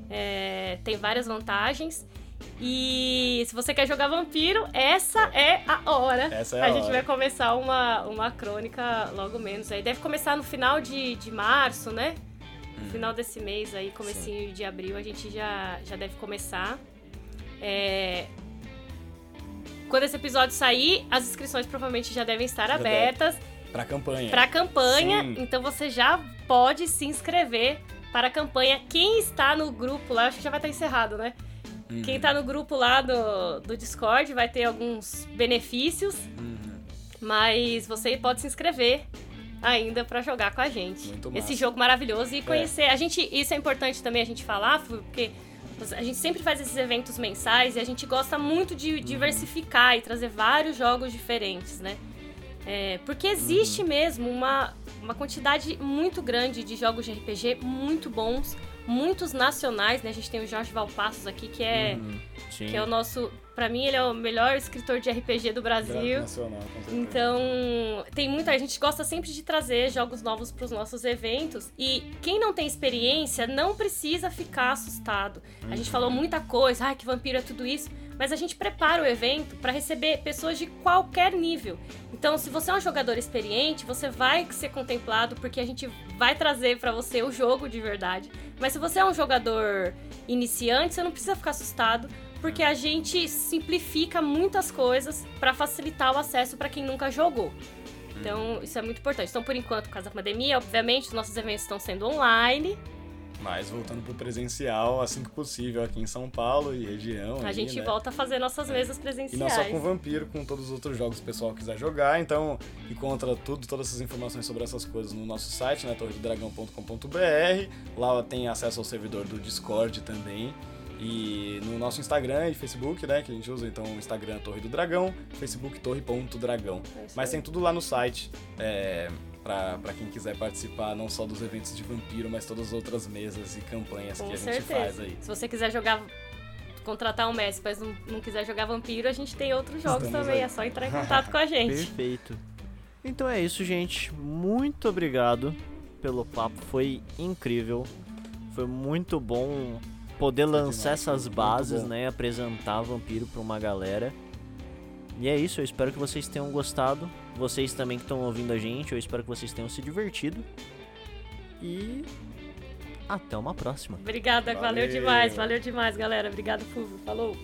Speaker 3: é, tem várias vantagens. E se você quer jogar vampiro, essa é a hora.
Speaker 4: Essa é
Speaker 3: a,
Speaker 4: a
Speaker 3: gente
Speaker 4: hora.
Speaker 3: vai começar uma, uma crônica logo menos. Aí deve começar no final de, de março, né? No final desse mês aí, comecinho de abril, a gente já, já deve começar. É, Quando esse episódio sair, as inscrições provavelmente já devem estar
Speaker 4: Já
Speaker 3: abertas
Speaker 4: Pra campanha.
Speaker 3: para campanha.
Speaker 4: Sim.
Speaker 3: Então você já pode se inscrever para a campanha. Quem está no grupo lá, acho que já vai estar encerrado, né?
Speaker 4: Uhum.
Speaker 3: Quem tá no grupo lá do, do Discord vai ter alguns benefícios,
Speaker 4: Uhum.
Speaker 3: mas você pode se inscrever ainda para jogar com a gente.
Speaker 4: É.
Speaker 3: Esse jogo maravilhoso e conhecer. A gente, isso é importante também a gente falar, porque a gente sempre faz esses eventos mensais e a gente gosta muito
Speaker 4: Uhum.
Speaker 3: de diversificar e trazer vários jogos diferentes, né? É, porque existe
Speaker 4: Uhum.
Speaker 3: mesmo uma, uma quantidade muito grande de jogos de RPG muito bons, muitos nacionais, né? A gente tem o Jorge Valpassos aqui, que é,
Speaker 2: Uhum,
Speaker 3: que é o nosso. Pra mim, ele é o melhor escritor de RPG do Brasil.
Speaker 4: Nacional, com.
Speaker 3: Então, tem muita a gente gosta sempre de trazer jogos novos para os nossos eventos e quem não tem experiência não precisa ficar assustado. A gente falou muita coisa, ah, que vampiro é tudo isso, mas a gente prepara o evento para receber pessoas de qualquer nível. Então, se você é um jogador experiente, você vai ser contemplado porque a gente vai trazer para você o jogo de verdade. Mas se você é um jogador iniciante, você não precisa ficar assustado, porque a gente simplifica muitas coisas para facilitar o acesso para quem nunca jogou. Então, isso é muito importante. Então, por enquanto, por causa da pandemia, obviamente, os nossos eventos estão sendo online.
Speaker 4: Mas voltando pro presencial, assim que possível, aqui em São Paulo e região.
Speaker 3: A
Speaker 4: aí,
Speaker 3: gente
Speaker 4: né?
Speaker 3: volta a fazer nossas mesas
Speaker 4: E
Speaker 3: presenciais.
Speaker 4: não só com Vampiro, com todos os outros jogos que o pessoal quiser jogar. Então, encontra tudo, todas essas informações sobre essas coisas no nosso site, né, torredodragão.com.br. Lá tem acesso ao servidor do Discord também. E no nosso Instagram e Facebook, né, que a gente usa, então, o Instagram Torre do Dragão, Facebook Torre.dragão.
Speaker 3: É
Speaker 4: Mas tem tudo lá no site, é, pra, pra quem quiser participar, não só dos eventos de Vampiro, mas todas as outras mesas e campanhas
Speaker 3: Com
Speaker 4: que a gente
Speaker 3: certeza.
Speaker 4: faz aí.
Speaker 3: Se você quiser jogar, contratar um mestre, mas não, não quiser jogar vampiro, a gente tem outros jogos
Speaker 4: Estamos
Speaker 3: também.
Speaker 4: aí.
Speaker 3: É só entrar em contato com a gente.
Speaker 2: Perfeito. Então é isso, gente. Muito obrigado pelo papo. Foi incrível. Foi muito bom poder lançar
Speaker 4: demais,
Speaker 2: essas bases, né? Apresentar Vampiro pra uma galera. E é isso, eu espero que vocês tenham gostado. Vocês também que estão ouvindo a gente, eu espero que vocês tenham se divertido. E até uma próxima.
Speaker 3: Obrigada, valeu
Speaker 4: Valeu.
Speaker 3: demais, valeu demais, galera. Obrigado, Fulvio. Falou.